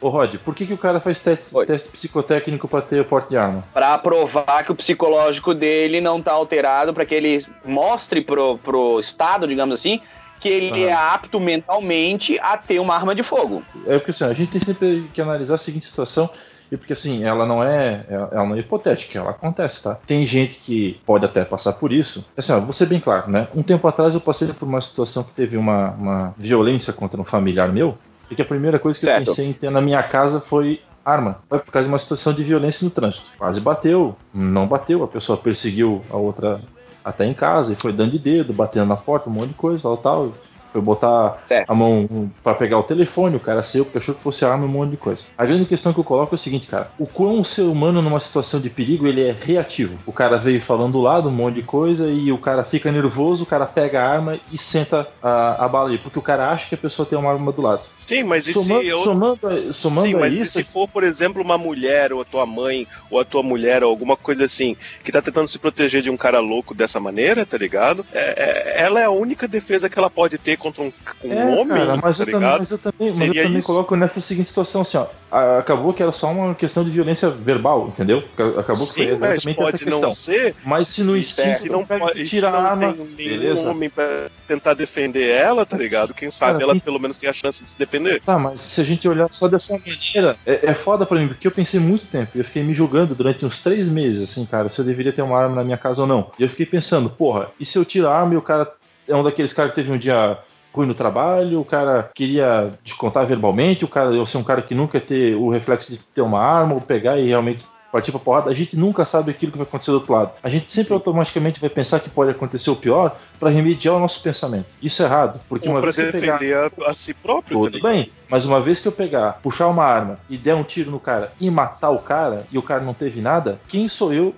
Ô, Rod, por que, que o cara faz teste, teste psicotécnico pra ter o porte de arma? Pra provar que o psicológico dele não tá alterado, pra que ele mostre pro, pro Estado, digamos assim, que ele Aham. é apto mentalmente a ter uma arma de fogo. É porque assim, a gente tem sempre que analisar a seguinte situação. E porque assim, ela não é, ela ela não é hipotética, ela acontece, tá? Tem gente que pode até passar por isso. Assim, ó, vou ser bem claro, né? Um tempo atrás eu passei por uma situação que teve uma, uma violência contra um familiar meu, e que a primeira coisa que Certo. eu pensei em ter na minha casa foi arma. Foi por causa de uma situação de violência no trânsito. Quase bateu, não bateu, a pessoa perseguiu a outra até em casa e foi dando de dedo, batendo na porta, um monte de coisa, tal, tal. Foi botar Certo. a mão pra pegar o telefone, o cara saiu porque achou que fosse arma, um monte de coisa. A grande questão que eu coloco é o seguinte, cara. O quão o ser humano numa situação de perigo, ele é reativo. O cara veio falando do lado um monte de coisa e o cara fica nervoso, o cara pega a arma e senta a, a bala ali, porque o cara acha que a pessoa tem uma arma do lado. Sim, mas e Somando, se eu... somando, somando Sim, mas e isso, se for, por exemplo, uma mulher, ou a tua mãe, ou a tua mulher, ou alguma coisa assim, que tá tentando se proteger de um cara louco dessa maneira, tá ligado? É- é- ela é a única defesa que ela pode ter contra um, um É, homem, cara, mas, tá eu também, mas eu também, mas eu também isso. coloco nessa seguinte situação assim, ó. Acabou que era só uma questão de violência verbal, entendeu? Acabou que foi Sim, mas exatamente essa pode questão. não ser. Mas se no instinto se não, pode, se tira não a arma, beleza. homem pra tentar defender ela, tá ligado? Quem sabe Cara, ela tem- pelo menos tem a chance de se defender. Tá, mas se a gente olhar só dessa maneira, é, é foda pra mim, porque eu pensei muito tempo. Eu fiquei me julgando durante uns três meses, assim, cara, se eu deveria ter uma arma na minha casa ou não. E eu fiquei pensando, porra, e se eu tiro a arma e o cara é um daqueles caras que teve um dia ruim no trabalho, o cara queria descontar verbalmente, o cara, eu ser um cara que nunca ter o reflexo de ter uma arma ou pegar e realmente partir pra porrada, a gente nunca sabe aquilo que vai acontecer do outro lado. A gente sempre automaticamente vai pensar que pode acontecer o pior pra remediar o nosso pensamento. Isso é errado, porque Ou uma vez que eu pegar... a, a si próprio, tá Tudo ligado? bem, mas uma vez que eu pegar, puxar uma arma e der um tiro no cara e matar o cara e o cara não teve nada, quem sou eu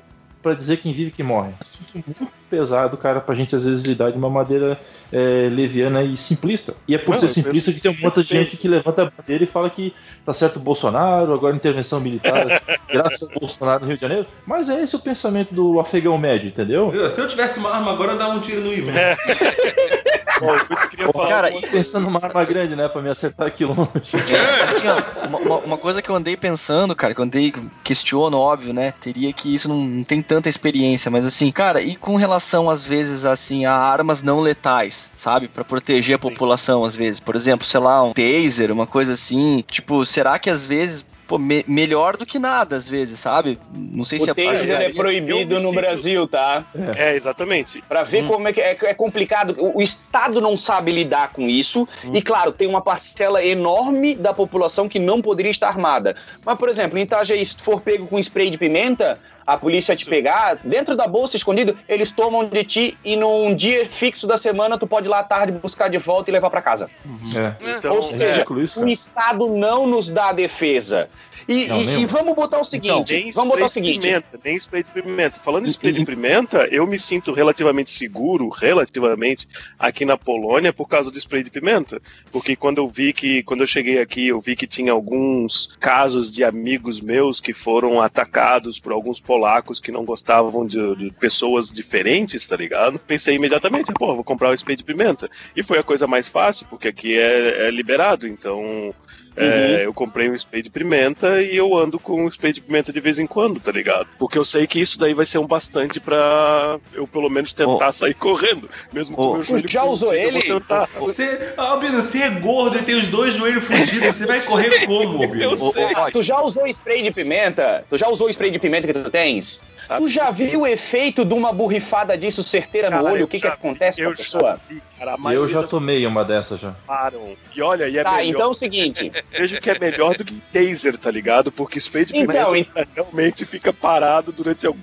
pra dizer quem vive e quem morre? Assunto muito pesado, cara, pra gente às vezes lidar de uma maneira é, leviana e simplista. E é por Não, ser simplista que tem um monte de gente que levanta a bandeira e fala que tá certo o Bolsonaro, agora intervenção militar, [LAUGHS] graças ao Bolsonaro no Rio de Janeiro. Mas é esse o pensamento do afegão médio, entendeu? Se eu tivesse uma arma agora, eu dava um tiro no Ivan. [LAUGHS] Eu queria falar Cara, uma- e- Pensando numa arma grande, né, pra me acertar aqui longe. Assim, ó, uma, uma- coisa que eu andei pensando, cara, que eu andei, questiono, óbvio, né? Teria que isso não, não tem tanta experiência, mas assim, cara, e com relação, às vezes, assim, a armas não letais, sabe? Pra proteger a população, às vezes. Por exemplo, sei lá, um taser, uma coisa assim. Tipo, será que às vezes. Pô, me- melhor do que nada, às vezes, sabe? Não sei se O taser é é proibido no Brasil, tá? É, exatamente. Pra ver como é que é, é complicado. O, o Estado não sabe lidar com isso. E, claro, tem uma parcela enorme da população que não poderia estar armada. Mas, por exemplo, em Itajaí, se tu for pego com spray de pimenta, a polícia te pegar, dentro da bolsa, escondido, eles tomam de ti e num dia fixo da semana tu pode ir lá à tarde buscar de volta e levar pra casa. É. Então, Ou É seja, isso, o. Estado não nos dá defesa. E, Não, e- e vamos botar o seguinte, nem vamos botar o spray de seguinte. Pimenta, nem spray de pimenta. Falando em spray de pimenta, eu me sinto relativamente seguro, relativamente, aqui na Polônia por causa do spray de pimenta. Porque quando eu vi que, quando eu cheguei aqui, eu vi que tinha alguns casos de amigos meus que foram atacados por alguns polacos que não gostavam de, de pessoas diferentes, tá ligado? Pensei imediatamente, pô, vou comprar o spray de pimenta. E foi a coisa mais fácil, porque aqui é, é liberado, então. É, eu comprei um spray de pimenta e eu ando com um spray de pimenta de vez em quando, tá ligado? Porque eu sei que isso daí vai ser um bastante pra eu pelo menos tentar sair correndo. Mesmo com Ô, o meu joelho já usou ele? Você, Albino, você é gordo e tem os dois joelhos fugidos. Você vai [LAUGHS] correr como, Albino? Ô, tu já usou spray de pimenta? Tu já usou o spray de pimenta que tu tens? Tu já viu o efeito de uma borrifada disso certeira no Cara, olho? eu O que, que acontece com a pessoa? já vi, cara, a Eu já tomei uma dessas já. param. E olha, e é Tá, melhor. então é o seguinte. [LAUGHS] Vejo que é melhor do que taser, tá ligado? Porque spray de Então, pimenta [LAUGHS] realmente fica parado durante algum.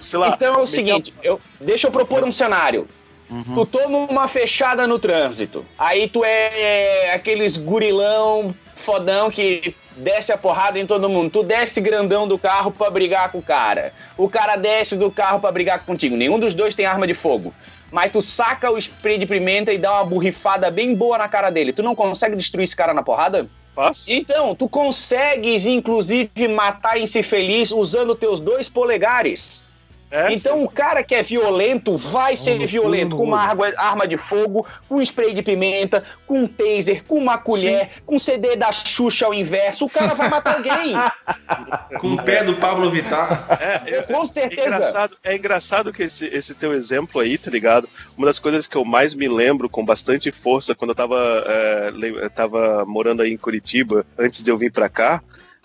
Sei lá. Então é o seguinte, eu, deixa eu propor um cenário. Tu toma uma fechada no trânsito. Aí tu é aqueles gurilão fodão que desce a porrada em todo mundo. Tu desce grandão do carro pra brigar com o cara. O cara desce do carro pra brigar contigo. Nenhum dos dois tem arma de fogo. Mas tu saca o spray de pimenta e dá uma borrifada bem boa na cara dele. Tu não consegue destruir esse cara na porrada? Fácil. Então, tu consegues, inclusive, matar esse feliz usando teus dois polegares. É, Então, o cara que é violento vai ser no violento com uma arma, arma de fogo, com um spray de pimenta, com um taser, com uma colher, com um CD da Xuxa ao inverso. O cara vai matar alguém. [LAUGHS] Com o pé do Pablo Vittar. É, é, Com é certeza. engraçado, é engraçado que esse, esse teu exemplo aí, tá ligado? Uma das coisas que eu mais me lembro com bastante força quando eu tava, é, eu tava morando aí em Curitiba, antes de eu vir pra cá,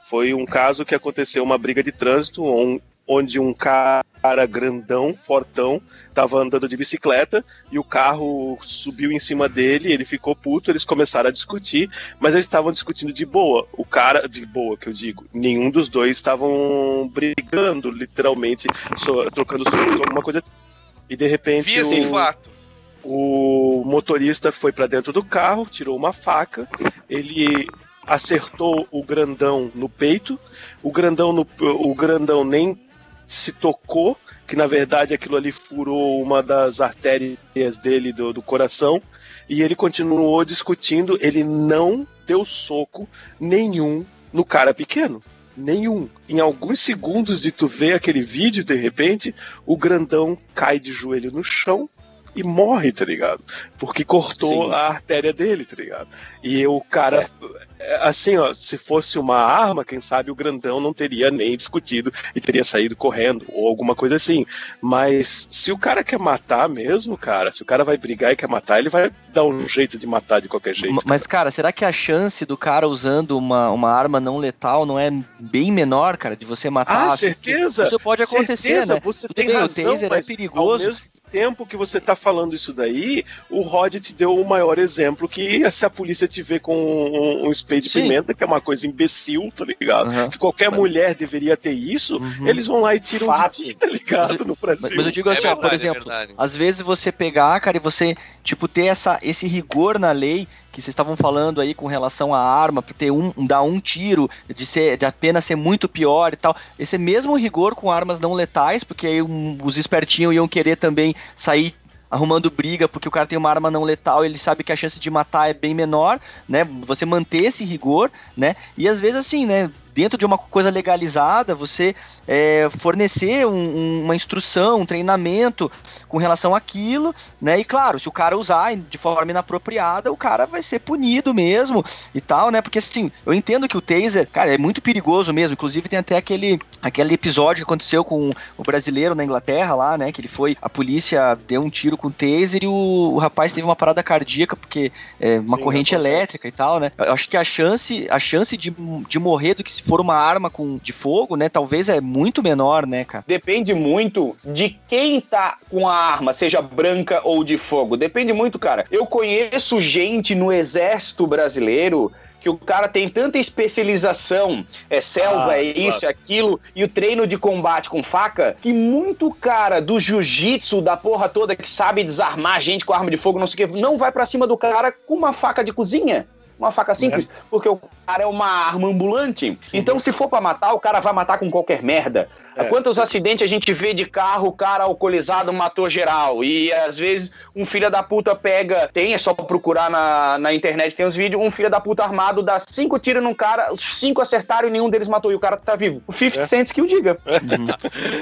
foi um caso que aconteceu uma briga de trânsito on- onde um cara grandão, fortão, tava andando de bicicleta e o carro subiu em cima dele, ele ficou puto, eles começaram a discutir, mas eles estavam discutindo de boa. O cara, de boa que eu digo, nenhum dos dois estavam brigando, literalmente, so- trocando soco, alguma coisa. E de repente. O- fato. O motorista foi pra dentro do carro, tirou uma faca, ele acertou o grandão no peito, o grandão, no, o grandão nem se tocou, que na verdade aquilo ali furou uma das artérias dele do, do coração, e ele continuou discutindo, ele não deu soco nenhum no cara pequeno. Nenhum. Em alguns segundos de tu ver aquele vídeo, de repente, o grandão cai de joelho no chão e morre, tá ligado? Porque cortou Sim. a artéria dele, tá ligado? E o cara, assim, ó, se fosse uma arma, quem sabe o grandão não teria nem discutido e teria saído correndo, ou alguma coisa assim. Mas se o cara quer matar mesmo, cara, se o cara vai brigar e quer matar, ele vai dar um jeito de matar de qualquer jeito. Ma- Mas, cara, será que a chance do cara usando uma, uma arma não letal não é bem menor, cara, de você matar? Ah, assim? certeza. Isso pode acontecer, certeza, né? Você Tudo tem bem, o razão, taser é perigoso. Mesmo tempo que você tá falando isso daí, o Rod te deu o maior exemplo que se a polícia te vê com um, um spray de Sim. pimenta, que é uma coisa imbecil, tá ligado? Aham. Que qualquer mulher deveria ter isso, Uhum. eles vão lá e tiram Fato. de ti, tá ligado? No Brasil. Mas, mas eu digo É assim, ó, por verdade, é exemplo, verdade. às vezes você pegar, cara, e você, tipo, ter essa, esse rigor na lei que vocês estavam falando aí com relação à arma, pra ter um, dar um tiro, de ser, de apenas ser muito pior e tal. Esse mesmo rigor com armas não letais, porque aí um- os espertinhos iam querer também sair arrumando briga porque o cara tem uma arma não letal, ele sabe que a chance de matar é bem menor, né? Você manter esse rigor, né? E às vezes assim, né? Dentro de uma coisa legalizada, você é, fornecer um- um- uma instrução, um treinamento com relação àquilo, né? E claro, se o cara usar de forma inapropriada, o cara vai ser punido mesmo e tal, né? Porque assim, eu entendo que o taser, cara, é muito perigoso mesmo. Inclusive tem até aquele, aquele episódio que aconteceu com o brasileiro na Inglaterra lá, né? Que ele foi, a polícia deu um tiro com o taser e o, o rapaz teve uma parada cardíaca porque é uma Sim, corrente elétrica e tal, né? Eu acho que a chance, a chance de, de morrer do que se for uma arma com, de fogo, né? Talvez é muito menor, né, cara? Depende muito de quem tá com a arma, seja branca ou de fogo. Depende muito, cara. Eu conheço gente no exército brasileiro que o cara tem tanta especialização, é selva, Ah, é isso, é aquilo, e o treino de combate com faca, que muito cara do jiu-jitsu, da porra toda, que sabe desarmar gente com arma de fogo, não sei o que, não vai pra cima do cara com uma faca de cozinha. Uma faca simples, porque o cara é uma arma ambulante. Então, se for pra matar, o cara vai matar com qualquer merda. É. Quantos acidentes a gente vê de carro, o cara alcoolizado matou geral? E às vezes um filho da puta pega. Tem, é só procurar na, na internet, tem os vídeos. Um filho da puta armado dá cinco tiros num cara, os cinco acertaram e nenhum deles matou. E o cara tá vivo. O 50 É. Cents que o diga. [LAUGHS]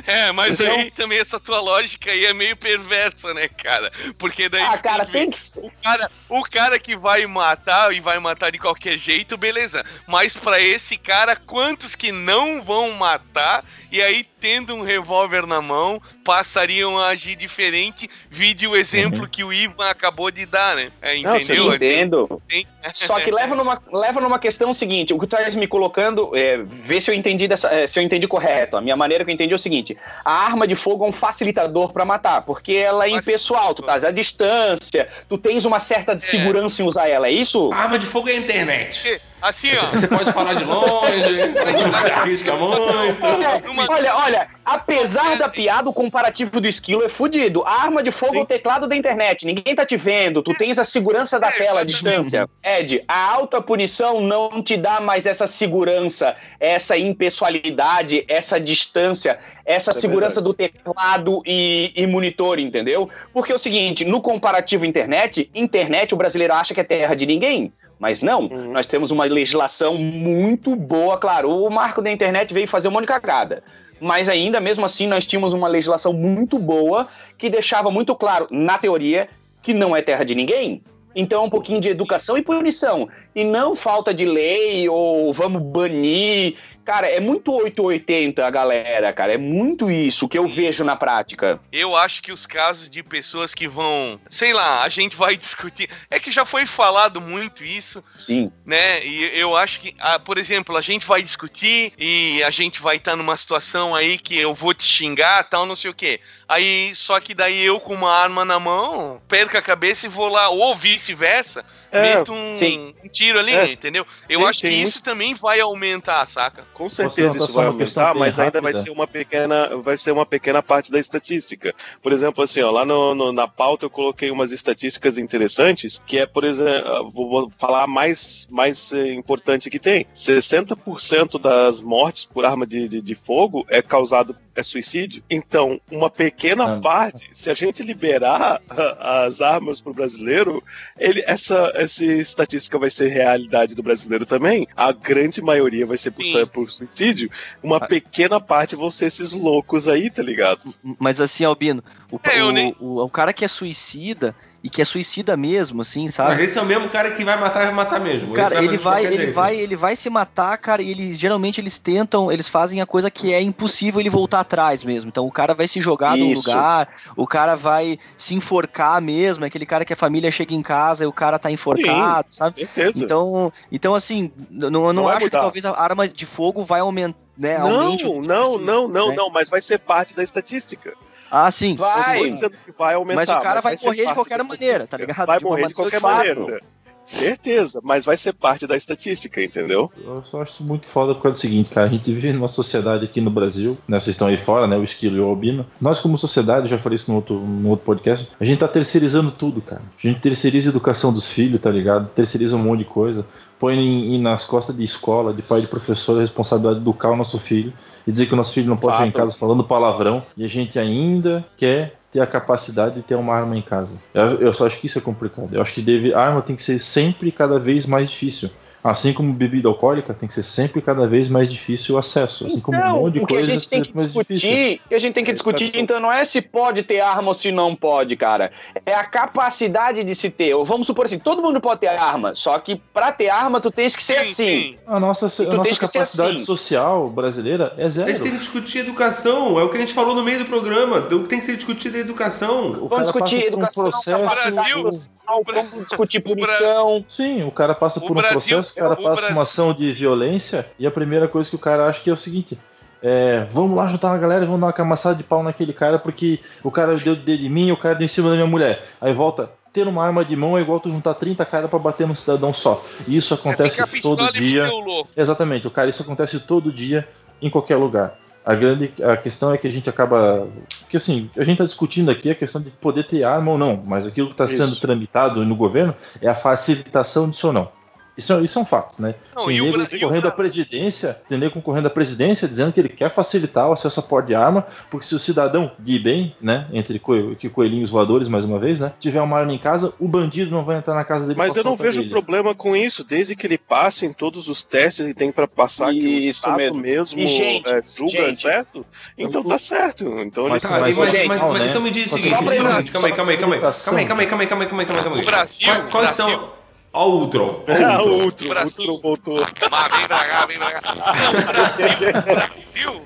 É, mas Então- aí também essa tua lógica aí é meio perversa, né, cara? Porque daí Ah, tu cara, tem que ser. o cara, o cara que vai matar e vai matar de qualquer jeito, beleza. Mas pra esse cara, quantos que não vão matar e aí keep tendo um revólver na mão, passariam a agir diferente, vide o exemplo que o Ivan acabou de dar, né? É, Não, entendeu? Entendo. Tem- Só que leva numa, leva numa questão seguinte, o que tu estás me colocando, é, vê se eu entendi dessa, é, se eu entendi correto. A minha maneira que eu entendi é o seguinte: a arma de fogo é um facilitador pra matar, porque ela é impessoal, tu estás à distância, tu tens uma certa segurança em usar ela, é isso? A arma de fogo é a internet. Assim, ó. Você pode falar de longe, [LAUGHS] se arrisca muito. É, Numa- Olha, olha, apesar da piada, o comparativo do esquilo é fudido. A arma de fogo é o teclado da internet. Ninguém tá te vendo. Tu tens a segurança da É, tela exatamente. distância. Ed, a alta punição não te dá mais essa segurança, essa impessoalidade, essa distância, essa é segurança do teclado e, e monitor, entendeu? Porque é o seguinte, no comparativo internet, internet o brasileiro acha que é terra de ninguém. Mas não, Uhum. nós temos uma legislação muito boa, claro. O marco da internet veio fazer um monte de cagada. Mas ainda, mesmo assim, nós tínhamos uma legislação muito boa que deixava muito claro, na teoria, que não é terra de ninguém. Então é um pouquinho de educação e punição. E não falta de lei ou vamos banir. Cara, é muito 880 a galera, cara. É muito isso que eu vejo na prática. Eu acho que os casos de pessoas que vão, sei lá, a gente vai [LAUGHS] discutir. É que já foi falado muito isso, Sim. né? E eu acho que, ah, por exemplo, a gente vai discutir e a gente vai estar numa situação aí que eu vou te xingar, tal, não sei o quê. Aí, só que daí eu com uma arma na mão, perco a cabeça e vou lá, ou vice-versa, É, meto um, sim. um tiro ali, É. entendeu? Eu Sim, acho que isso também vai aumentar, saca? Com certeza levantar isso vai aumentar, mas ainda vai rápida? ser uma pequena, vai ser uma pequena parte da estatística. Por exemplo, assim, ó, lá no, no- na pauta eu coloquei umas estatísticas interessantes, que é, por exemplo, vou vou falar a mais mais eh, importante que tem. 60% das mortes por arma de, de, de fogo é causado é suicídio. Então, uma pequena Ah. parte, se a gente liberar a- as armas pro brasileiro, ele, essa, essa estatística vai ser realidade do brasileiro também. A grande maioria vai ser por, por suicídio. Uma pequena parte vão ser esses loucos aí, tá ligado? Mas assim, Albino, o, É, o, nem- o, o cara que é suicida e que é suicida mesmo, assim, Mas sabe? esse é o mesmo cara que vai matar, vai matar mesmo. Cara, ele vai, ele jeito. vai, ele vai se matar, cara, e ele geralmente eles tentam, eles fazem a coisa que é impossível ele voltar atrás mesmo. Então o cara vai se jogar num Isso. lugar, o cara vai se enforcar mesmo, é aquele cara que a família chega em casa e o cara tá enforcado, sabe? Certeza. Então, então assim, não, eu não Não acho que talvez a arma de fogo vai aumentar, né, não, não, não, não, né? não, mas vai ser parte da estatística. Ah, sim. Vai. Não que vai aumentar. Mas o cara vai ser morrer de qualquer maneira, tá ligado? Vai De morrer de qualquer maneira. Certeza, mas vai ser parte da estatística, entendeu? Eu só acho muito foda por causa do seguinte, cara. A gente vive numa sociedade aqui no Brasil, né? Vocês estão aí fora, né? O Esquilo e o Albino. Nós, como sociedade, já falei isso no outro, no outro podcast, a gente tá terceirizando tudo, cara. A gente terceiriza a educação dos filhos, tá ligado? Terceiriza um monte de coisa. Põe em, em- nas costas de escola, de pai de professor, a responsabilidade de educar o nosso filho e dizer que o nosso filho não pode chegar em casa falando palavrão. E a gente ainda quer ter a capacidade de ter uma arma em casa. Eu, eu só acho que isso é complicado. Eu acho que deve, a arma tem que ser sempre cada vez mais difícil. Assim como bebida alcoólica, tem que ser sempre cada vez mais difícil o acesso. Assim como um Então, monte de o que a coisa gente tem que mais difícil. discutir, o que a gente tem que discutir, então não é se pode ter arma ou se não pode, cara. É a capacidade de se ter. Ou vamos supor assim, todo mundo pode ter arma, só que pra ter arma tu tens que ser assim. A nossa, a nossa que capacidade assim. social brasileira é A zero. gente tem que discutir educação, é o que a gente falou no meio do programa. O que tem que ser discutido é educação. O Vamos discutir por um educação, processo. Brasil- capacidade, vamos discutir punição. Sim, o cara passa O por um Brasil- processo, o cara passa Brasil- uma ação de violência e a primeira coisa que o cara acha que é o seguinte. É, vamos lá juntar uma galera e vamos dar uma camaçada de pau naquele cara porque o cara deu de de mim e o cara deu em cima da minha mulher. Aí volta, ter uma arma de mão é igual tu juntar 30 caras pra bater num cidadão só. E isso acontece Fica a pistola todo dia. Exatamente, o cara, isso acontece todo dia em qualquer lugar. A grande a questão é que a gente acaba. Porque assim, a gente está discutindo aqui a questão de poder ter arma ou não, mas aquilo que está sendo tramitado no governo é a facilitação disso ou não. Isso, é- isso é um fato, né? Não, tem e o nego concorrendo à presidência, tem nego concorrendo à presidência dizendo que ele quer facilitar o acesso a porte de arma, porque se o cidadão de bem, né, entre co que coelhinhos voadores mais uma vez, né, tiver uma arma em casa, o bandido não vai entrar na casa dele. Mas eu não vejo ele. problema com isso, desde que ele passe em todos os testes que tem pra passar, que o Isso Estado mesmo. mesmo, E, gente, é, julga gente. certo, então tá certo. Então Mas- ele Tá, mas- mas, gente, mas- não, mas né? então me diz o seguinte, pra me diz o lembrar, seguinte, calma aí, calma aí, calma aí. Calma aí, calma aí, calma aí, calma aí, calma aí, calma aí, calma aí, calma aí. O Brasil, Quais- Quais Brasil. são. Ó o Ultron. ó o Ah, Ultron. o outro voltou. [LAUGHS] Mas vem pra cá, vem pra cá. Brasil, [LAUGHS] Brasil,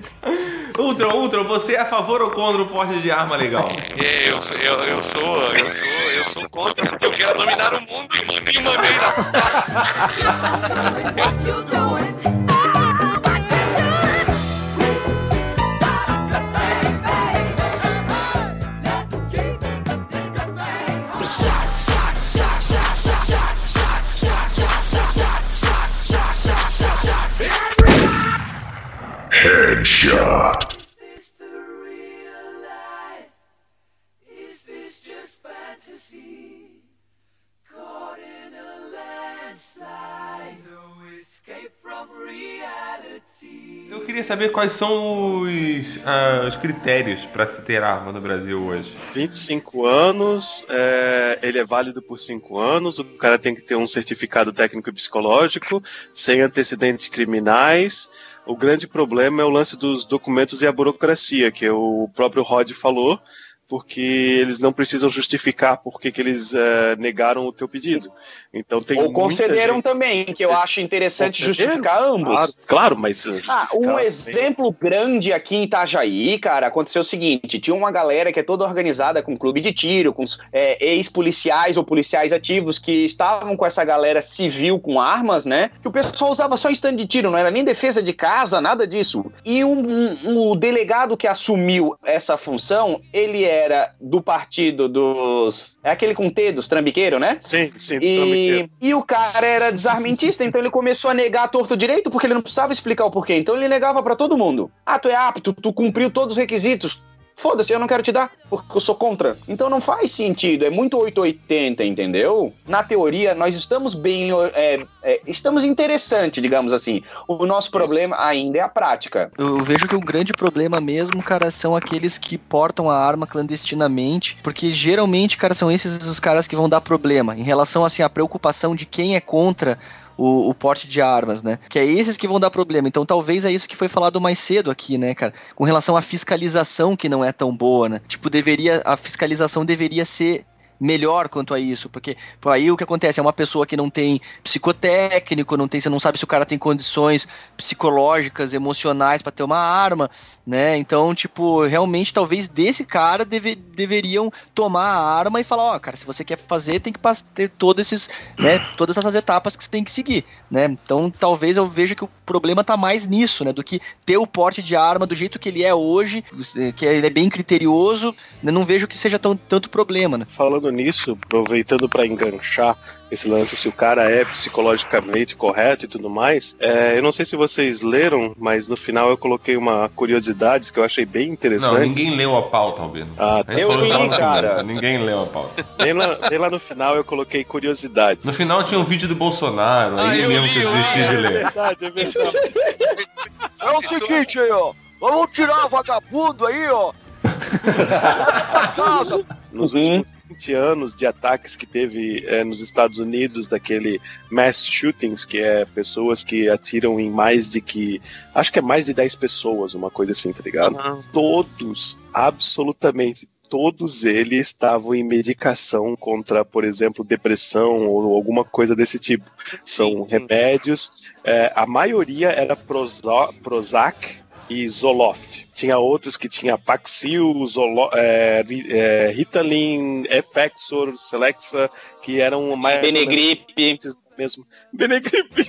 Ultron, Ultron, você é a favor ou contra o porte de arma legal? É, eu, eu, eu sou, eu sou, eu sou contra porque eu quero dominar o mundo de maneira. What you doing? Saber quais são os, ah, os critérios para se ter arma no Brasil hoje. 25 anos, é, ele é válido por 5 anos, o cara tem que ter um certificado técnico e psicológico, sem antecedentes criminais. O grande problema é o lance dos documentos e a burocracia, que o próprio Rod falou, porque eles não precisam justificar por que eles é, negaram o teu pedido. Então tem Ou concederam também, que eu acho interessante Concederam? justificar ambos. Claro, claro, mas Ah, um exemplo grande aqui em Itajaí, cara, aconteceu o seguinte: tinha uma galera que é toda organizada com clube de tiro, com é, ex-policiais ou policiais ativos que estavam com essa galera civil com armas, né? Que o pessoal usava só em stand de tiro, não era nem defesa de casa, nada disso. E um, um- um- o delegado que assumiu essa função, ele era do partido dos. É aquele com T, dos trambiqueiros, né? Sim, sim, E, e o cara era desarmentista, então ele começou a negar a torto direito, porque ele não precisava explicar o porquê. Então ele negava pra todo mundo. Ah, tu é apto, tu cumpriu todos os requisitos. Foda-se, eu não quero te dar, porque eu sou contra. Então não faz sentido, é muito 880, entendeu? Na teoria, nós estamos bem. é, é, estamos interessante, digamos assim. O nosso problema ainda é a prática. Eu vejo que o grande problema mesmo, cara, são aqueles que portam a arma clandestinamente, porque geralmente, cara, são esses os caras que vão dar problema em relação assim à preocupação de quem é contra o, o porte de armas, né? Que é esses que vão dar problema. Então talvez é isso que foi falado mais cedo aqui, né, cara? Com relação à fiscalização que não é tão boa, né? Tipo, deveria a fiscalização deveria ser melhor quanto a isso, porque pô, aí o que acontece é uma pessoa que não tem psicotécnico, não tem, você não sabe se o cara tem condições psicológicas, emocionais para ter uma arma, né? Então, tipo, realmente talvez desse cara deve, deveriam tomar a arma e falar, ó, cara, se você quer fazer, tem que ter todos esses, né, todas essas etapas que você tem que seguir, né? Então, talvez eu veja que o problema tá mais nisso, né, do que ter o porte de arma do jeito que ele é hoje, que ele é bem criterioso, né, não vejo que seja tão, tanto problema, né? Falando nisso, aproveitando pra enganchar esse lance se o cara é psicologicamente correto e tudo mais, é, eu não sei se vocês leram, mas no final eu coloquei uma curiosidade que eu achei bem Não, interessante. ninguém leu a pauta, Albino. Ah, eu li, cara. Ninguém leu a pauta. bem, lá, bem lá no final eu coloquei curiosidade. No final tinha um vídeo do Bolsonaro, Ah, aí eu mesmo li, que eu desisti de É ler. verdade, é verdade. É o seguinte aí, ó. Vamos tirar vagabundo aí, ó. [LAUGHS] Nos Uhum. últimos 20 anos de ataques que teve é, nos Estados Unidos, daquele mass shootings, que é pessoas que atiram em mais de que. Acho que é mais de 10 pessoas, uma coisa assim, tá ligado? Todos, absolutamente todos eles estavam em medicação contra, por exemplo, depressão ou alguma coisa desse tipo. São sim. remédios. é, a maioria era Proza- Prozac e Zoloft. Tinha outros que tinha Paxil, Zolo, é, é, Ritalin, Effexor, Celexa, que eram mais ou menos Benegripe. Mesmo. Benegripe.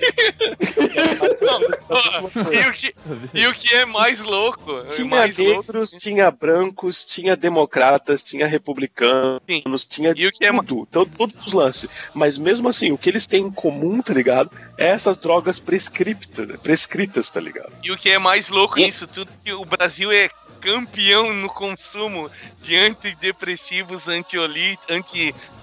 E o, que, e o que é mais louco? é Tinha mais louco negros, tinha brancos, tinha democratas, tinha republicanos, tinha E o que é tudo, to- todos os lances. Mas mesmo assim, o que eles têm em comum, tá ligado? É essas drogas prescriptas, prescritas, tá ligado? E o que é mais louco E- nisso tudo é que o Brasil é campeão no consumo de antidepressivos, anti,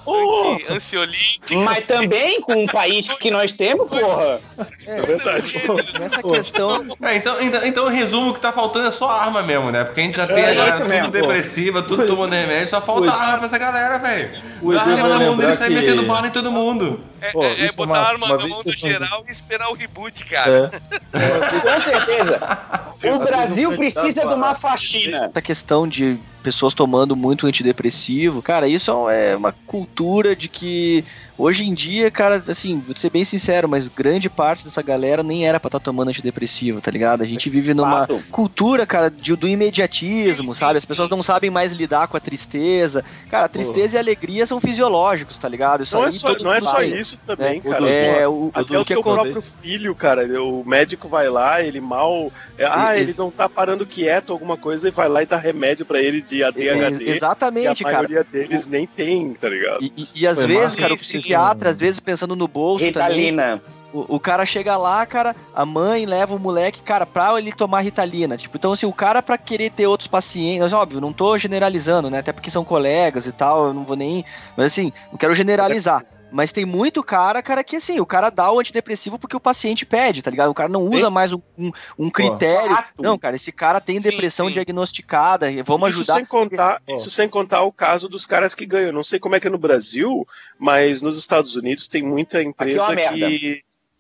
Oh! anti, ansiolíticos. Mas também com o país que nós temos, porra. Isso é verdade. Nessa questão, É, então, então, então, em resumo, o que tá faltando é só arma mesmo, né? Porque a gente já tem É a galera isso tudo mesmo, pô. depressiva, tudo tomando remédio, só falta Oi. arma pra essa galera, velho. O Dá arma na mão dele e sai que- metendo bala em todo mundo. É, Pô, é- é é botar massa. a arma Uma na mão do um- geral e esperar o reboot, cara. Com certeza. [LAUGHS] O Brasil precisa de uma faxina. essa questão de pessoas tomando muito antidepressivo, cara, isso é uma cultura de que hoje em dia, cara, assim, vou ser bem sincero, mas grande parte dessa galera nem era pra estar tomando antidepressivo, tá ligado? A gente vive numa cultura, cara, de- do imediatismo, sabe? As pessoas não sabem mais lidar com a tristeza. Cara, a tristeza e a alegria são fisiológicos, tá ligado? Isso Não é aí só, todo não é só tem, isso também, né? cara. É, o, Até o que seu próprio filho, cara, o médico vai lá, ele mal. é, ah, E- ele não tá parando quieto, alguma coisa, e vai lá e dá remédio pra ele de ADHD. É, Exatamente, que a cara. maioria deles nem tem, tá ligado? E, e- e às Foi vezes, cara, o psiquiatra, às vezes pensando no bolso também, Ritalina. O, o cara chega lá, cara, a mãe leva o moleque, cara, pra ele tomar Ritalina. Tipo, então, assim, o cara pra querer ter outros pacientes, óbvio, não tô generalizando, né? Até porque são colegas e tal, eu não vou nem. Mas assim, não quero generalizar. Mas tem muito cara, cara, que assim, o cara dá o antidepressivo porque o paciente pede, tá ligado? O cara não usa mais um, um, um critério. Fato. Não, cara, esse cara tem Sim, depressão sim. diagnosticada, vamos Isso ajudar. sem, contar, Ó. isso sem contar o caso dos caras que ganham. Não sei como é que é no Brasil, mas nos Estados Unidos tem muita empresa uma merda.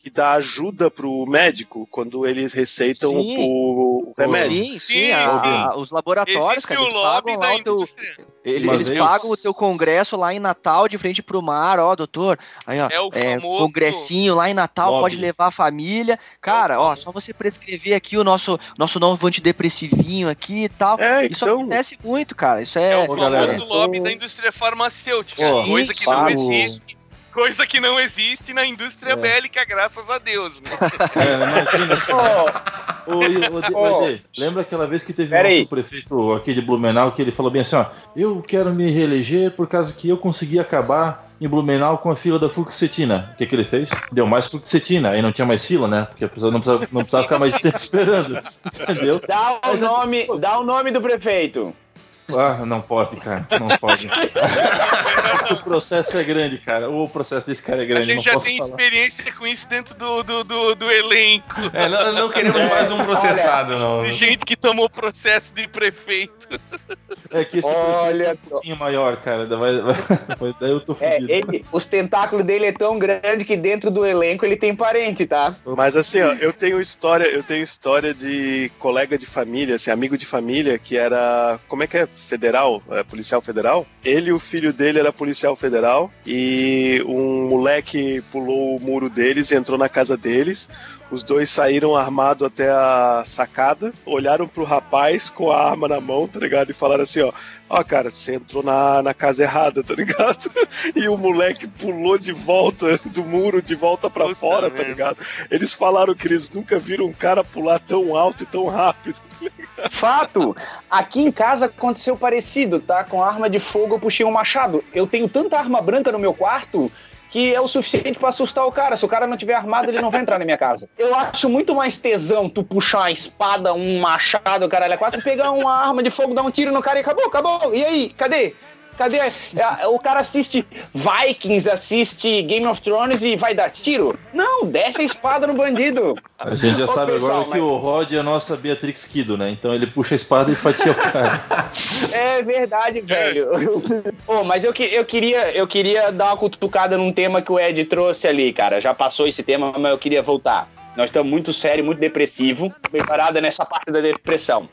Que, dá ajuda pro médico quando eles receitam Sim. o, o remédio. Sim, sim, Sim, a- sim. a- os laboratórios, Existe cara, eles pagam lá o teu, eles vez- pagam o teu congresso lá em Natal de frente pro mar, ó, doutor. Aí, ó, É o é, congressinho lá em Natal, Lobby. pode levar a família. Cara, ó, só você prescrever aqui o nosso, nosso novo antidepressivinho aqui e tal. É, Isso então. acontece muito, cara. Isso É é. o famoso galera, lobby então- da indústria farmacêutica. Ó, coisa que isso, não existe. Coisa que não existe na indústria É. bélica, graças a Deus. Né? É, imagina [LAUGHS] Ô, Ô, ô, lembra aquela vez que teve o pera prefeito aqui de Blumenau que ele falou bem assim, ó, eu quero me reeleger por causa que eu consegui acabar em Blumenau com a fila da fluoxetina. O que, que ele fez? Deu mais fluoxetina, aí não tinha mais fila, né? Porque a pessoa não precisava, não precisava ficar mais [LAUGHS] tempo esperando. Entendeu? Dá o nome, dá o nome do prefeito. Ah, não pode, cara. Não pode. [LAUGHS] o processo é grande, cara. O processo desse cara é A grande. gente não já posso tem falar. experiência com isso dentro do, do, do, do elenco. É, não, não queremos mais um processado, não. De gente que tomou processo de prefeito. É que esse Olha, prefeito é um pouquinho maior, cara. Daí, vai- vai- daí eu tô É, fudido. ele, os tentáculos dele é tão grande que dentro do elenco ele tem parente, tá? Mas assim, ó, eu tenho história, eu tenho história de colega de família, assim, amigo de família que era, como é que é, federal, é, policial federal. Ele e o filho dele era policial federal e um moleque pulou o muro deles e entrou na casa deles. Os dois saíram armados até a sacada, olharam pro rapaz com a arma na mão, tá ligado? E falaram assim, ó, ó, cara, você entrou na, na casa errada, tá ligado? [LAUGHS] E o moleque pulou de volta do muro, de volta pra Puta fora, tá ligado? Eles falaram que eles nunca viram um cara pular tão alto e tão rápido. Fato! Aqui em casa aconteceu parecido, tá? Com arma de fogo eu puxei um machado. Eu tenho tanta arma branca no meu quarto que é o suficiente pra assustar o cara. Se o cara não tiver armado, ele não vai entrar na minha casa. Eu acho muito mais tesão tu puxar uma espada, um machado, caralho, é quatro, pegar uma arma de fogo, dar um tiro no cara e acabou, acabou. E aí, cadê? Cadê? É, O cara assiste Vikings, assiste Game of Thrones e vai dar tiro? Não, desce a espada no bandido. A gente já Ô, sabe pessoal, agora que mas- o Rod é a nossa Beatrix Kido, né? Então ele puxa a espada e fatia o cara. [LAUGHS] É verdade, velho. [LAUGHS] Ô, mas eu, que- eu, queria, eu queria dar uma cutucada num tema que o Ed trouxe ali, cara. Já passou esse tema, mas eu queria voltar. Nós estamos muito sério, muito depressivo, preparada nessa parte da depressão.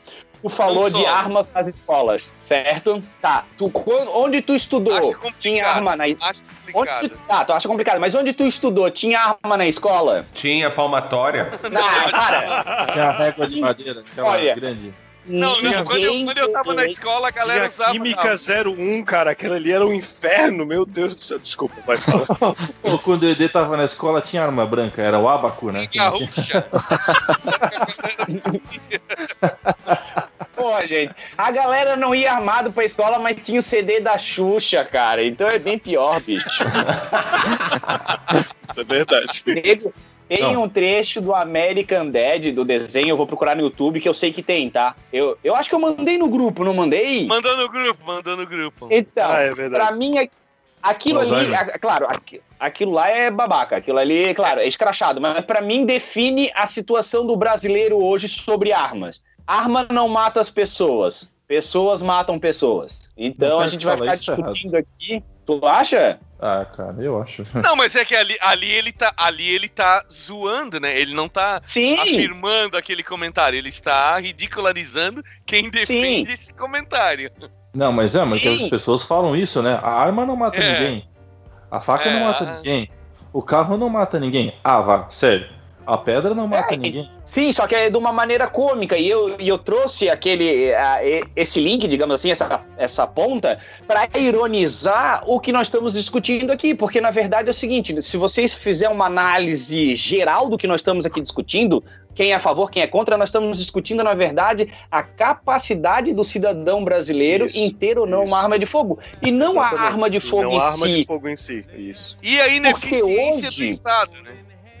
Tu falou Não de armas nas escolas, certo? Tá. Tu, onde tu estudou? Acho Tinha arma na Acho complicado. tu, Tá, tu acha complicado, mas onde tu estudou? Tinha arma na escola? Tinha palmatória. [LAUGHS] Não, cara. Tinha régua de madeira, aquela Olha. grande. Não, não, quando eu, quando eu tava na escola, a galera usava. Química 01, cara, aquela ali era um inferno, meu Deus do céu. Desculpa, vai falar. [LAUGHS] Quando o ED tava na escola tinha arma branca, era o abaco, né? Não tinha-. [LAUGHS] Pô, gente, a galera não ia armado pra escola, mas tinha o CD da Xuxa, cara. Então é bem pior, bicho. Isso é verdade. Nego, Tem Não. um trecho do American Dad, do desenho, eu vou procurar no YouTube, que eu sei que tem, tá? Eu, eu acho que eu mandei no grupo, não mandei? Mandou no grupo, mandou no grupo. Então, Ah, é verdade. pra mim, é- aquilo ali, a- claro, aqui- aquilo lá é babaca, aquilo ali, claro, é escrachado, mas pra mim define a situação do brasileiro hoje sobre armas. Arma não mata as pessoas, pessoas matam pessoas. Então Não, a gente vai ficar é discutindo aqui. Tu acha? Ah, cara, eu acho. [LAUGHS] Não, mas é que ali, ali, ele tá, ali ele tá zoando, né? Ele não tá Sim. afirmando aquele comentário, ele está ridicularizando quem defende esse comentário. Não, mas é, mas que Sim. as pessoas falam isso, né? A arma não mata É. ninguém. A faca não É, mata a- ninguém. O carro não mata ninguém. Ah, vá, sério. A pedra não mata É, ninguém. Sim, só que é de uma maneira cômica. E eu, e eu trouxe aquele, a- e- esse link, digamos assim, essa, essa ponta, para ironizar o que nós estamos discutindo aqui. Porque, na verdade, é o seguinte: se vocês fizerem uma análise geral do que nós estamos aqui discutindo, quem é a favor, quem é contra, nós estamos discutindo, na verdade, a capacidade do cidadão brasileiro Isso, em ter ou não isso. uma arma de fogo. E não Exatamente. a arma de E fogo não em a arma si. de fogo em si. Isso. E a ineficiência hoje- do Estado, né?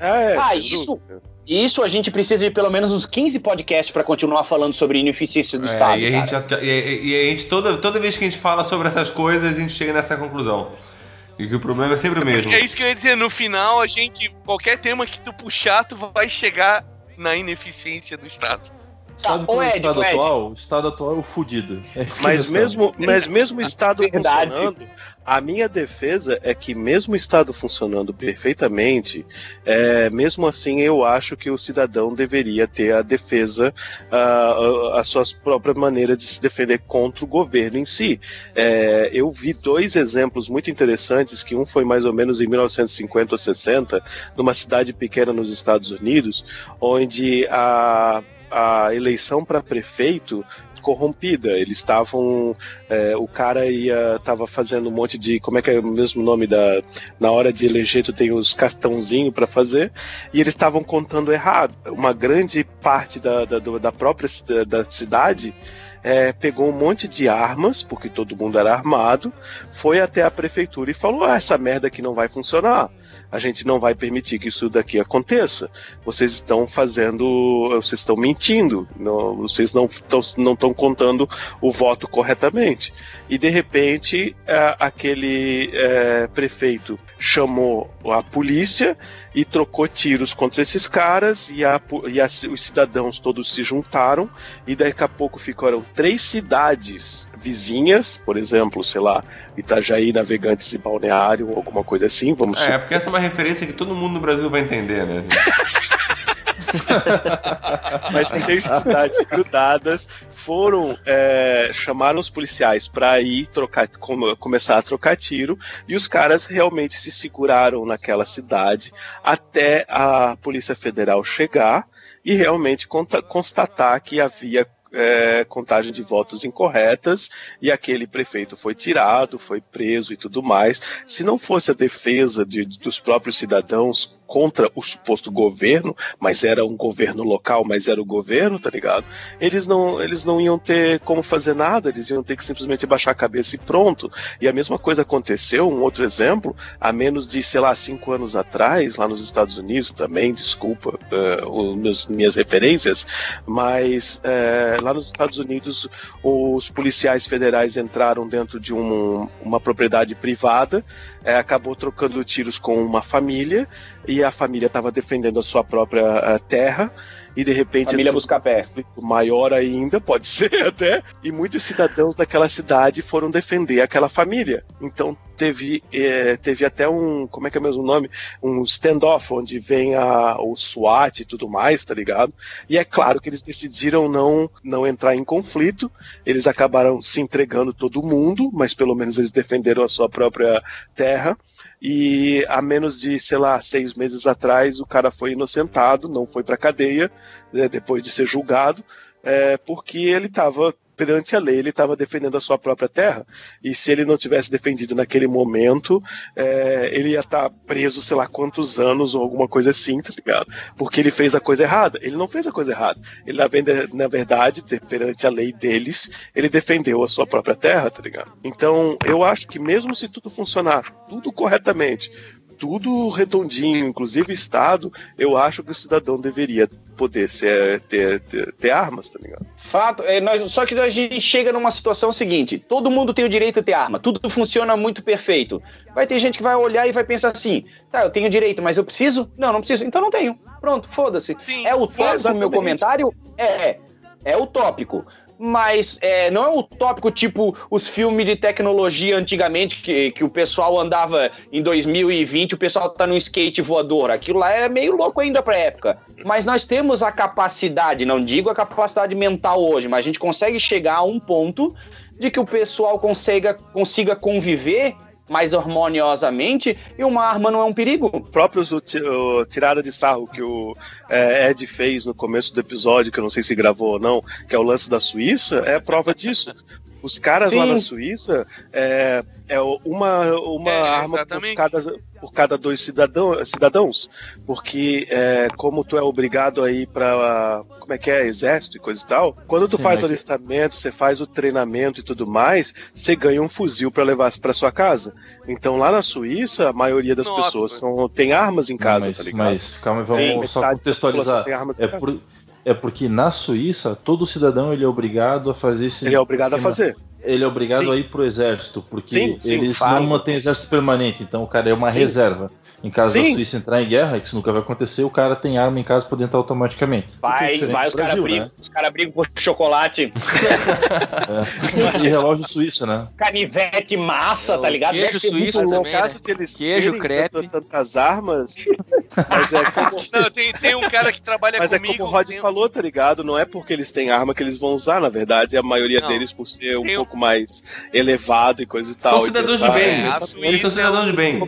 É, Ah, isso- dúvida. Isso a gente precisa de pelo menos uns 15 podcasts para continuar falando sobre ineficiência do É, Estado. e a gente, e, e a gente toda, toda vez que a gente fala sobre essas coisas, a gente chega nessa conclusão. E que o problema é sempre o mesmo. É isso que eu ia dizer, no final, a gente, qualquer tema que tu puxar, tu vai chegar na ineficiência do Estado. Sabe ô, qual é o Ed, estado Ed. atual? O estado atual é o fudido. É Mas mesmo, mas mesmo o Estado Verdade. funcionando, a minha defesa é que mesmo o Estado funcionando perfeitamente, é, mesmo assim eu acho que o cidadão deveria ter a defesa, ah, a, a suas próprias maneiras de se defender contra o governo em si. É, eu vi dois exemplos muito interessantes, que um foi mais ou menos em 1950 ou 60, numa cidade pequena nos Estados Unidos, onde a a eleição para prefeito corrompida. Eles estavam. é, o cara ia. tava fazendo um monte de. Como é que é o mesmo nome da. Na hora de eleger, tu tem os cartãozinhos para fazer. E eles estavam contando errado. Uma grande parte da, da, da própria da cidade. é, pegou um monte de armas, porque todo mundo era armado, foi até a prefeitura e falou: ah, essa merda aqui não vai funcionar. A gente não vai permitir que isso daqui aconteça. Vocês estão fazendo. Vocês estão mentindo. Não, vocês não estão não estão contando o voto corretamente. E de repente, aquele é, prefeito chamou a polícia e trocou tiros contra esses caras. E, a e as- os cidadãos todos se juntaram. E daqui a pouco ficaram três cidades vizinhas, por exemplo, sei lá, Itajaí, Navegantes e Balneário, alguma coisa assim. Vamos É, porque essa é uma referência que todo mundo no Brasil vai entender, né? [LAUGHS] mas três cidades grudadas foram é, chamaram os policiais para ir trocar com- começar a trocar tiro e os caras realmente se seguraram naquela cidade até a polícia federal chegar e realmente constatar que havia é, contagem de votos incorretas e aquele prefeito foi tirado, foi preso e tudo mais. Se não fosse a defesa de- dos próprios cidadãos contra o suposto governo, mas era um governo local, mas era o governo, tá ligado? Eles não, eles não iam ter como fazer nada, eles iam ter que simplesmente baixar a cabeça e pronto. E a mesma coisa aconteceu, um outro exemplo, há menos de, sei lá, cinco anos atrás, lá nos Estados Unidos também, desculpa eh, os meus, minhas referências, mas eh, lá nos Estados Unidos os policiais federais entraram dentro de um- uma propriedade privada, eh, acabou trocando tiros com uma família e a família estava defendendo a sua própria eh, terra e de repente Família Buscapé. conflito maior ainda, pode [LAUGHS] ser até, e muitos cidadãos daquela cidade foram defender aquela família. Então teve, eh, teve até um, como é que é mesmo o nome? Um standoff, onde vem a, o SWAT e tudo mais, tá ligado? E é claro que eles decidiram não, não entrar em conflito, eles acabaram se entregando todo mundo, mas pelo menos eles defenderam a sua própria terra. E há menos de, sei lá, seis meses atrás, o cara foi inocentado, não foi pra cadeia, né, depois de ser julgado, é, porque ele estava perante a lei, ele estava defendendo a sua própria terra. E se ele não tivesse defendido naquele momento, é, ele ia estar preso, sei lá quantos anos ou alguma coisa assim, tá ligado? Porque ele fez a coisa errada. Ele não fez a coisa errada. Ele, na verdade, de- perante a lei deles, ele defendeu a sua própria terra, tá ligado? Então, eu acho que mesmo se tudo funcionar, tudo corretamente, tudo redondinho, inclusive Estado, eu acho que o cidadão deveria poder ser, ter, ter, ter armas, tá ligado? Fato, é, nós, só que a gente chega numa situação seguinte: todo mundo tem o direito de ter arma, tudo funciona muito perfeito. Vai ter gente que vai olhar e vai pensar assim: tá, eu tenho direito, mas eu preciso? Não, não preciso, então não tenho. Pronto, foda-se. Sim, É utópico o meu exatamente. comentário? É, é utópico. Mas é, não é utópico tipo os filmes de tecnologia antigamente, que, que o pessoal andava em 2020, o pessoal tá no skate voador. Aquilo lá é meio louco ainda pra época. Mas nós temos a capacidade, não digo a capacidade mental hoje, mas a gente consegue chegar a um ponto de que o pessoal consiga, consiga conviver mais harmoniosamente e uma arma não é um perigo. o, ti- o tirada de sarro que o é, Ed fez no começo do episódio, que eu não sei se gravou ou não, que é o lance da Suíça, é prova disso. Os caras lá Sim. na Suíça é, é uma, uma É, arma por cada, por cada dois cidadão, cidadãos. Porque é, como tu é obrigado a ir pra. Como é que é? Exército e coisa e tal. Quando tu Sim, faz o alistamento, você faz o treinamento e tudo mais, você ganha um fuzil pra levar pra sua casa. Então lá na Suíça, a maioria das Nossa. pessoas são, tem armas em casa, mas, tá ligado? mas calma, vamos Sim, só contextualizar. É, casa. É porque na Suíça, todo cidadão ele é obrigado a fazer esse. Ele é obrigado a esquema. fazer. Ele é obrigado Sim. a ir pro exército, porque Sim, sim, eles não mantêm exército permanente, então o cara é uma Sim. reserva. Em caso da. Suíça entrar em guerra, que isso nunca vai acontecer, o cara tem arma em casa pra entrar automaticamente. Que é Vai, vai, os caras brigam, os cara brigam por chocolate, né? E relógio suíço, né? canivete massa, É, tá ligado? queijo Deve suíço também, caso né? de eles Queijo, crepe. tantas armas, mas é [LAUGHS] como, Não, tem, tem um cara que trabalha mas é comigo. como o Rod tem- falou, tá ligado? Não é porque eles têm arma que eles vão usar, na verdade, a maioria Não. deles por ser um Tem pouco mais elevado e coisa e tal. São cidadãos de bem. é, a Eles são Suíça- cidadãos de bem.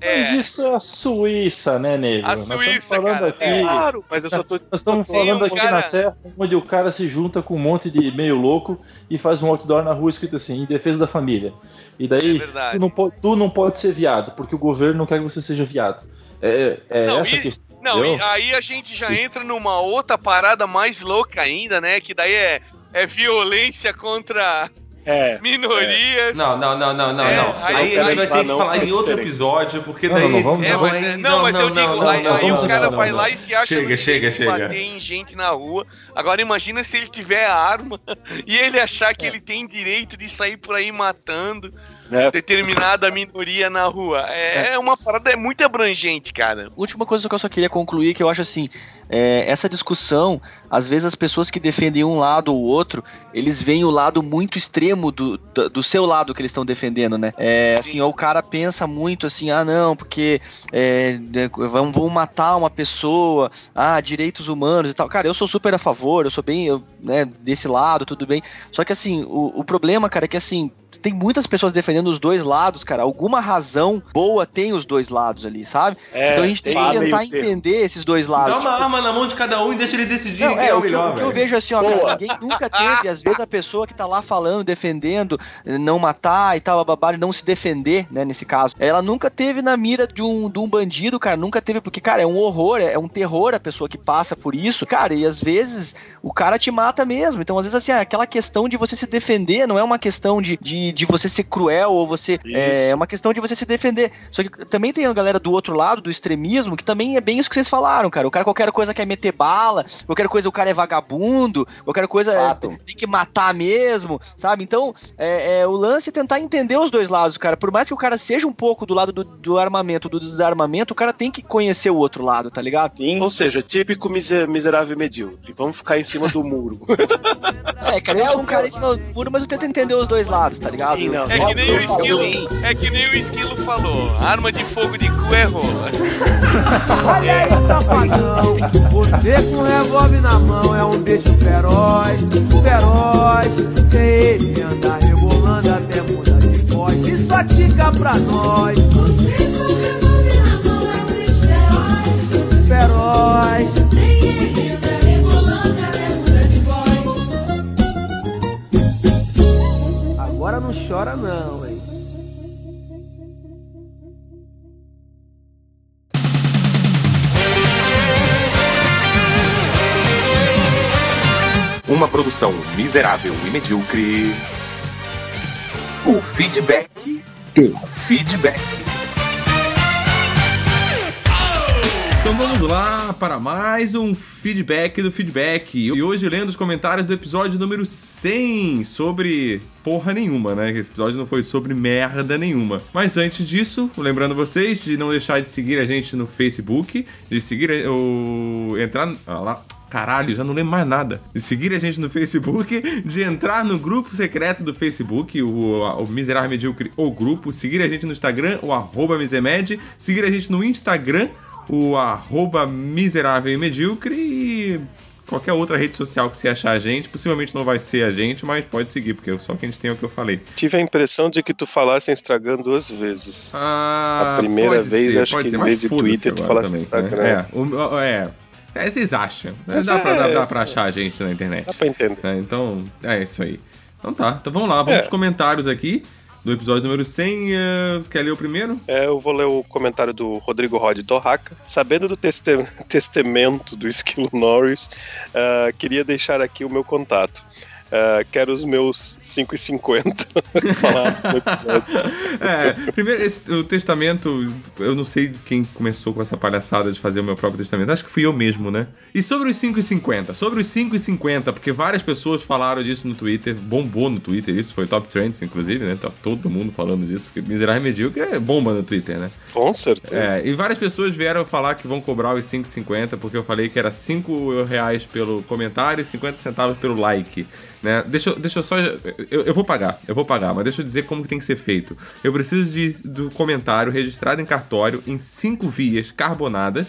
É. Mas isso é a Suíça, né, nego? A Suíça, falando cara. aqui. É. Claro, mas eu só tô. Nós estamos falando um aqui cara- na Terra, onde o cara se junta com um monte de meio louco e faz um outdoor na rua escrito assim, em defesa da família. E É daí, verdade. tu, não pode, tu não pode ser viado, porque o governo não quer que você seja viado. É, é Não, essa e- a questão. Não, entendeu? e aí a gente já entra numa outra parada mais louca ainda, né? Que daí é, é violência contra É. minorias. Não, não, não, não, não, É, não. aí Aí a gente quero vai ter que não falar em outro episódio, porque Não, daí. não, vamos- É, mas, é, não, mas eu digo, aí, aí vamos- o cara não, vai não, lá não. e se acha Chega, chega, chega. bater em gente na rua. Agora imagina se ele tiver a arma [LAUGHS] e ele achar que ele tem direito de sair por aí matando É. determinada minoria na rua. É, uma parada é muito abrangente, cara. Última coisa que eu só queria concluir, que eu acho assim, é, essa discussão, às vezes as pessoas que defendem um lado ou outro, eles veem o lado muito extremo do, do, do seu lado que eles estão defendendo, né? É, assim, ó, o cara pensa muito assim, ah não, porque é, de- vão, vão matar uma pessoa, ah, direitos humanos e tal. Cara, eu sou super a favor, eu sou bem, eu, né, desse lado, tudo bem. Só que assim, o, o problema, cara, é que assim, tem muitas pessoas defendendo os dois lados, cara. Alguma razão boa tem os dois lados ali, sabe? É, então a gente tem tem que tentar entender esses dois lados. Dá uma Tipo, arma na mão de cada um e deixa ele decidir não, quem é, é o o que, eu- melhor. o que eu vejo assim, ó, cara, ninguém nunca teve, às vezes a pessoa que tá lá falando, defendendo, não matar e tal, babá, e não se defender, né, nesse caso. Ela nunca teve na mira de um, de um bandido, cara, nunca teve, porque, cara, é um horror, é, é um terror a pessoa que passa por isso, cara, e às vezes o cara te mata mesmo. Então, às vezes, assim, aquela questão de você se defender não é uma questão de, de, de você ser cruel ou você. É, é uma questão de você se defender. Só que também tem a galera do outro lado, do extremismo, que também é bem isso que vocês falaram, cara. O cara qualquer coisa quer meter bala, qualquer coisa o cara é vagabundo, qualquer coisa é- Fato. tem que matar mesmo, sabe? Então, é, é, o lance é tentar entender os dois lados, cara. Por mais que o cara seja um pouco do lado do, do armamento, do desarmamento, o cara tem que conhecer o outro lado, tá ligado? Sim. Ou seja, típico miser- miserável e medíocre. Vamos ficar em cima do muro. [LAUGHS] É, cara, eu É sou um cara em cima do muro, mas eu tento entender os dois lados, tá ligado? Sim, não. É que nem o esquilo, é que nem o esquilo falou. Arma de fogo de cu é rola. [LAUGHS] Olha aí, safadão. [LAUGHS] Você com revólver na mão é um bicho feroz, feroz. Sem ele andar rebolando até mudar de voz. Isso aqui cá pra nós. Miserável e medíocre. O feedback. O feedback. Então vamos lá para mais um feedback do feedback. E hoje lendo os comentários do episódio número 100 sobre porra nenhuma, né? Esse episódio não foi sobre merda nenhuma. Mas antes disso, lembrando vocês de não deixar de seguir a gente no Facebook, de seguir o entrar ah, lá Caralho, já não lembro mais nada. De seguir a gente no Facebook, de entrar no grupo secreto do Facebook, o, o Miserável Medíocre, o grupo, seguir a gente no Instagram, o arroba Misemed, seguir a gente no Instagram, o arroba Miserável e Medíocre e qualquer outra rede social que você achar a gente. Possivelmente não vai ser a gente, mas pode seguir, porque só que a gente tem o que eu falei. Tive a impressão de que tu falasse Instagram duas vezes. Ah, A primeira vez, ser, acho que em vez de Twitter, tu falasse também, Instagram. né? É, o- é, é, vocês acham. né? Mas Dá, pra, dá, é- dá pra achar a gente na internet. Dá pra entender. É, então, é isso aí. Então tá, então vamos lá, vamos É. pros comentários aqui do episódio número 100. eh, quer ler o primeiro? É, eu vou ler o comentário do Rodrigo Rod Torraca. Sabendo do [LAUGHS] testamento do Esquilo Norris, ah, queria deixar aqui o meu contato. Ah, quero os meus 5,50 [LAUGHS] falados no episódio. É, primeiro, esse- o testamento, eu não sei quem começou com essa palhaçada de fazer o meu próprio testamento. Acho que fui eu mesmo, né? E sobre os 5,50? Sobre os 5,50, porque várias pessoas falaram disso no Twitter, bombou no Twitter, isso foi top trends, inclusive, né? Tá todo mundo falando disso, porque Miserável Medíocre é bomba no Twitter, né? Com certeza. É, e várias pessoas vieram falar que vão cobrar os 5,50 porque eu falei que era 5 reais pelo comentário e 50 centavos pelo like. Né? Deixa, deixa eu só. Eu, eu vou pagar, eu vou pagar, mas deixa eu dizer como que tem que ser feito. Eu preciso de, do comentário registrado em cartório em cinco vias carbonadas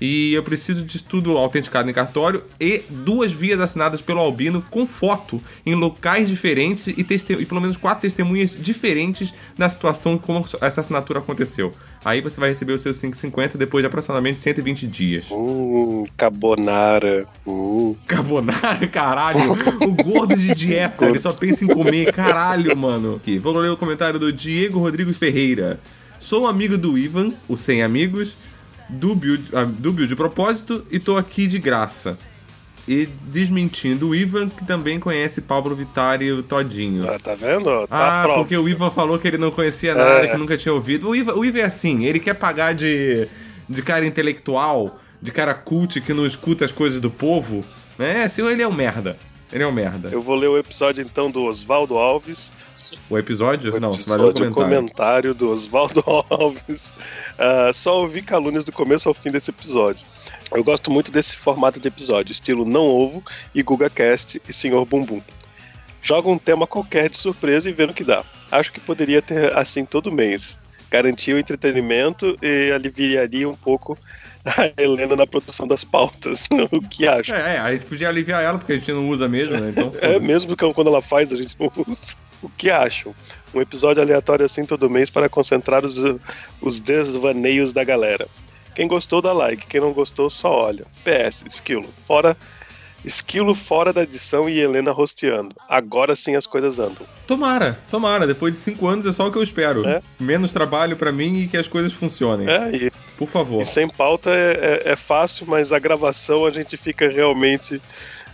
E eu preciso de tudo autenticado em cartório e duas vias assinadas pelo Albino com foto em locais diferentes e, e pelo menos quatro testemunhas diferentes da situação como essa assinatura aconteceu. Aí você vai receber os seus 5,50 depois de aproximadamente 120 dias. Hum, carbonara. Hum. Carbonara, caralho. O gordo de [LAUGHS] dieta, ele só pensa em comer, caralho, mano. Aqui, vou ler o comentário do Diego Rodrigues Ferreira. Sou amigo do Ivan, o Sem Amigos, do Build, ah, do Build de Propósito e tô aqui de graça. E desmentindo o Ivan, que também conhece Pablo Vittar e o Todinho. Ah, tá vendo? Tá Ah, prova. porque o Ivan falou que ele não conhecia nada, É. que nunca tinha ouvido. O Ivan, o Ivan é assim, ele quer pagar de, de cara intelectual, de cara cult que não escuta as coisas do povo. Né? Assim, ele é um merda. Ele é um merda. Eu vou ler o episódio então do Oswaldo Alves. O episódio? não, você vai ler o Episódio comentário. comentário do Oswaldo [LAUGHS] Alves. Ah, só ouvi calúnias do começo ao fim desse episódio. Eu gosto muito desse formato de episódio, estilo Não Ovo e GugaCast e Senhor Bumbum. Joga um tema qualquer de surpresa e vê no que dá. Acho que poderia ter assim todo mês. Garantia o entretenimento e aliviaria um pouco a [LAUGHS] Helena na produção das pautas. [LAUGHS] o que acha? É, é, a gente podia aliviar ela, porque a gente não usa mesmo, né? Então, [LAUGHS] É, mesmo que quando ela faz, a gente não usa. O que acham? Um episódio aleatório assim todo mês para concentrar os, os desvaneios da galera. Quem gostou, dá like. Quem não gostou, só olha. PS, esquilo. Fora. Esquilo fora da edição e Helena rosteando. Agora sim as coisas andam. Tomara, tomara. Depois de cinco anos é só o que eu espero. Menos trabalho pra mim e que as coisas funcionem. É, e, Por favor. e sem pauta é, é- é fácil, mas a gravação a gente fica realmente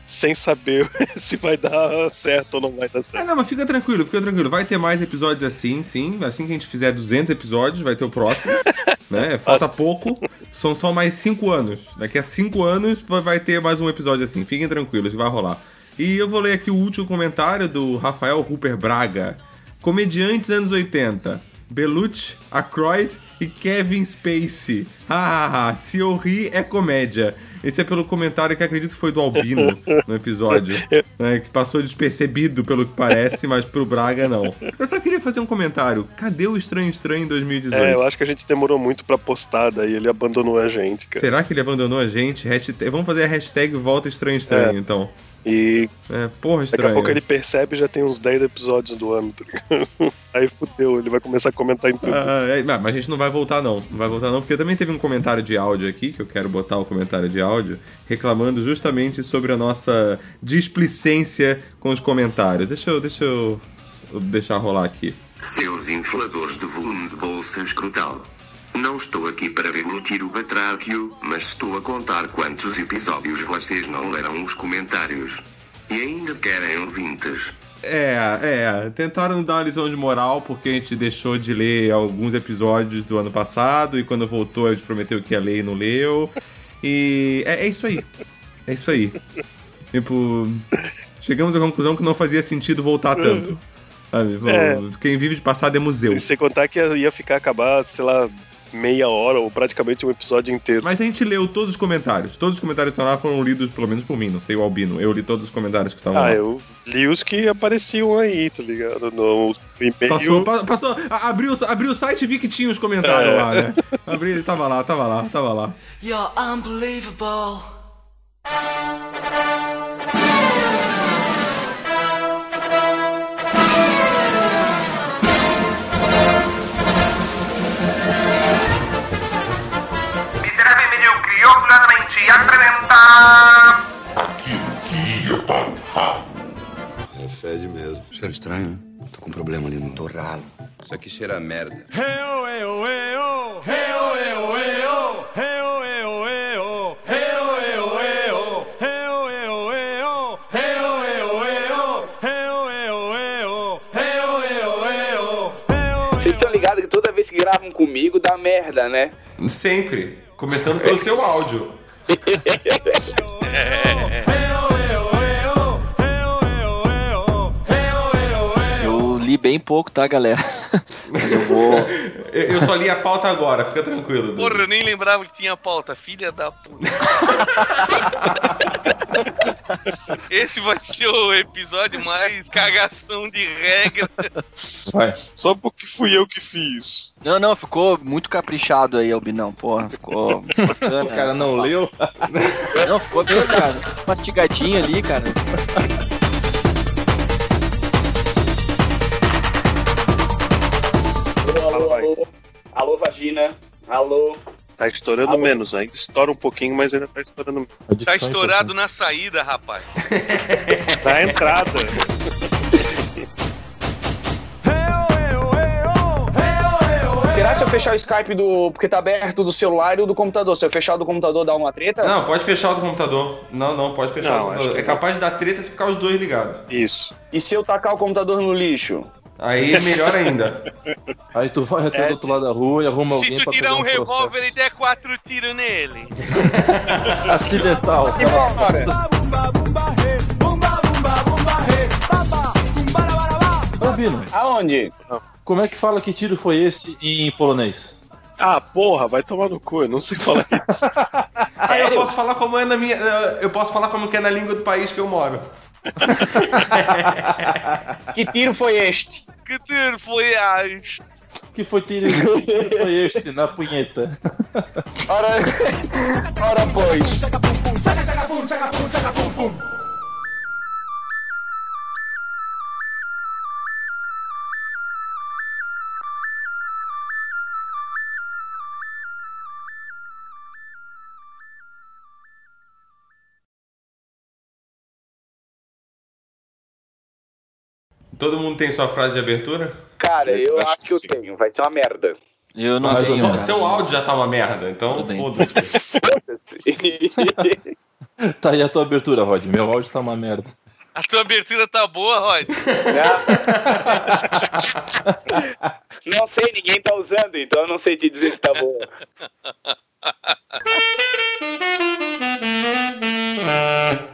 sem saber [LAUGHS] se vai dar certo ou não vai dar Ah, certo. não, mas fica tranquilo, fica tranquilo. Vai ter mais episódios assim, sim. Assim que a gente fizer 200 episódios, vai ter o próximo. [LAUGHS] né? Falta Nossa. pouco. São só mais 5 anos. Daqui a 5 anos vai- ter mais um episódio assim. Fiquem tranquilos vai rolar. E eu vou ler aqui o último comentário do Rafael Rupert Braga. Comediantes anos 80. Belucci, Aykroyd e Kevin Spacey. Hahaha, se eu rir é comédia. Esse é pelo comentário que acredito que foi do Albino no episódio. [LAUGHS] né, que passou despercebido pelo que parece, mas pro Braga não. Eu só queria fazer um comentário. Cadê o Estranho Estranho em 2018? É, eu acho que a gente demorou muito pra postar, daí ele abandonou a gente, cara. Será que ele abandonou a gente? Hashtag- Vamos fazer a hashtag Volta Estranho Estranho, É. então. E É, porra, daqui estranho. a pouco ele percebe já tem uns 10 episódios do ano, tá ligado? [LAUGHS] Aí fudeu, ele vai começar a comentar em tudo. Ah, é, mas a gente não vai voltar não, não vai voltar não, porque também teve um comentário de áudio aqui, que eu quero botar o comentário de áudio, reclamando justamente sobre a nossa displicência com os comentários. Deixa eu, deixa eu deixar rolar aqui. Seus infladores de volume de bolsa escrotal. Não estou aqui para deglutir o batráquio, mas estou a contar quantos episódios vocês não leram os comentários. E ainda querem ouvintes. É, é, tentaram dar uma lição de moral porque a gente deixou de ler alguns episódios do ano passado e quando voltou a gente prometeu que ia ler e não leu. E é, é isso aí. É isso aí. Tipo, chegamos à conclusão que não fazia sentido voltar tanto. Sabe? É. Quem vive de passado é museu. E sem contar que ia ficar acabar, sei lá, meia hora ou praticamente um episódio inteiro. Mas a gente leu todos os comentários. Todos os comentários que estão lá foram lidos, pelo menos por mim, não sei o Albino. Eu li todos os comentários que estavam Ah, lá. eu li os que apareciam aí, tá ligado? No e-mail. Passou, pa- passou, abriu, abriu o site e vi que tinha os comentários É. lá, né? Abri, tava lá, tava lá, tava lá. You're unbelievable. Orgulhosamente apresenta. É fede mesmo. Cheiro estranho, né? Tô com um problema ali no torralo. Isso aqui cheira a merda. Vocês estão ligados que toda vez que gravam comigo dá merda, né? Sempre. Começando pelo seu áudio. [LAUGHS] Eu li bem pouco, tá, galera? Mas eu vou. Eu eu só li a pauta agora, fica tranquilo. Porra, eu nem lembrava que tinha pauta. Filha da puta. [LAUGHS] Esse vai ser o episódio mais cagação de regra. Vai. Só porque fui eu que fiz. Não, não, ficou muito caprichado aí, Albinão. Porra, ficou [LAUGHS] bacana. O cara não leu. [LAUGHS] Não, ficou bem, cara. Mastigadinho ali, cara. Alô, alô, alô. Alô, vagina. Alô. Tá estourando menos, ainda estoura um pouquinho, mas ainda tá estourando menos. Tá estourado na saída, rapaz. [LAUGHS] Na entrada. Será se eu fechar o Skype do. Porque tá aberto do celular e o do computador? Se eu fechar o do computador, dá uma treta? Não, pode fechar o do computador. Não, não, pode fechar Não, o do computador. É capaz de dar treta se ficar os dois ligados. Isso. E se eu tacar o computador no lixo? Aí é melhor ainda. [LAUGHS] Aí tu vai até do outro lado da rua e arruma Se alguém tu pra tirar fazer um processo. revólver e der quatro tiros nele. [LAUGHS] Acidental. Albino, Aonde? como é que fala que tiro foi esse em polonês? Ah, porra, vai tomar no cu, eu não sei falar isso. Ah, eu posso falar como é na minha. Eu posso falar como que é na língua do país que eu moro. [LAUGHS] Que tiro foi este? Que tiro foi as? Que foi tiro, que tiro foi este na punheta? Ora, ora pois. Todo mundo tem sua frase de abertura? Cara, eu acho acho que que eu sim. tenho. Vai ser uma merda. Eu não Mais ou tenho. Seu áudio já tá uma merda, então foda-se. [LAUGHS] [LAUGHS] Tá aí a tua abertura, Rod. Meu áudio tá uma merda. A tua abertura tá boa, Rod. não sei, ninguém tá usando, então eu não sei te dizer se tá boa. [LAUGHS]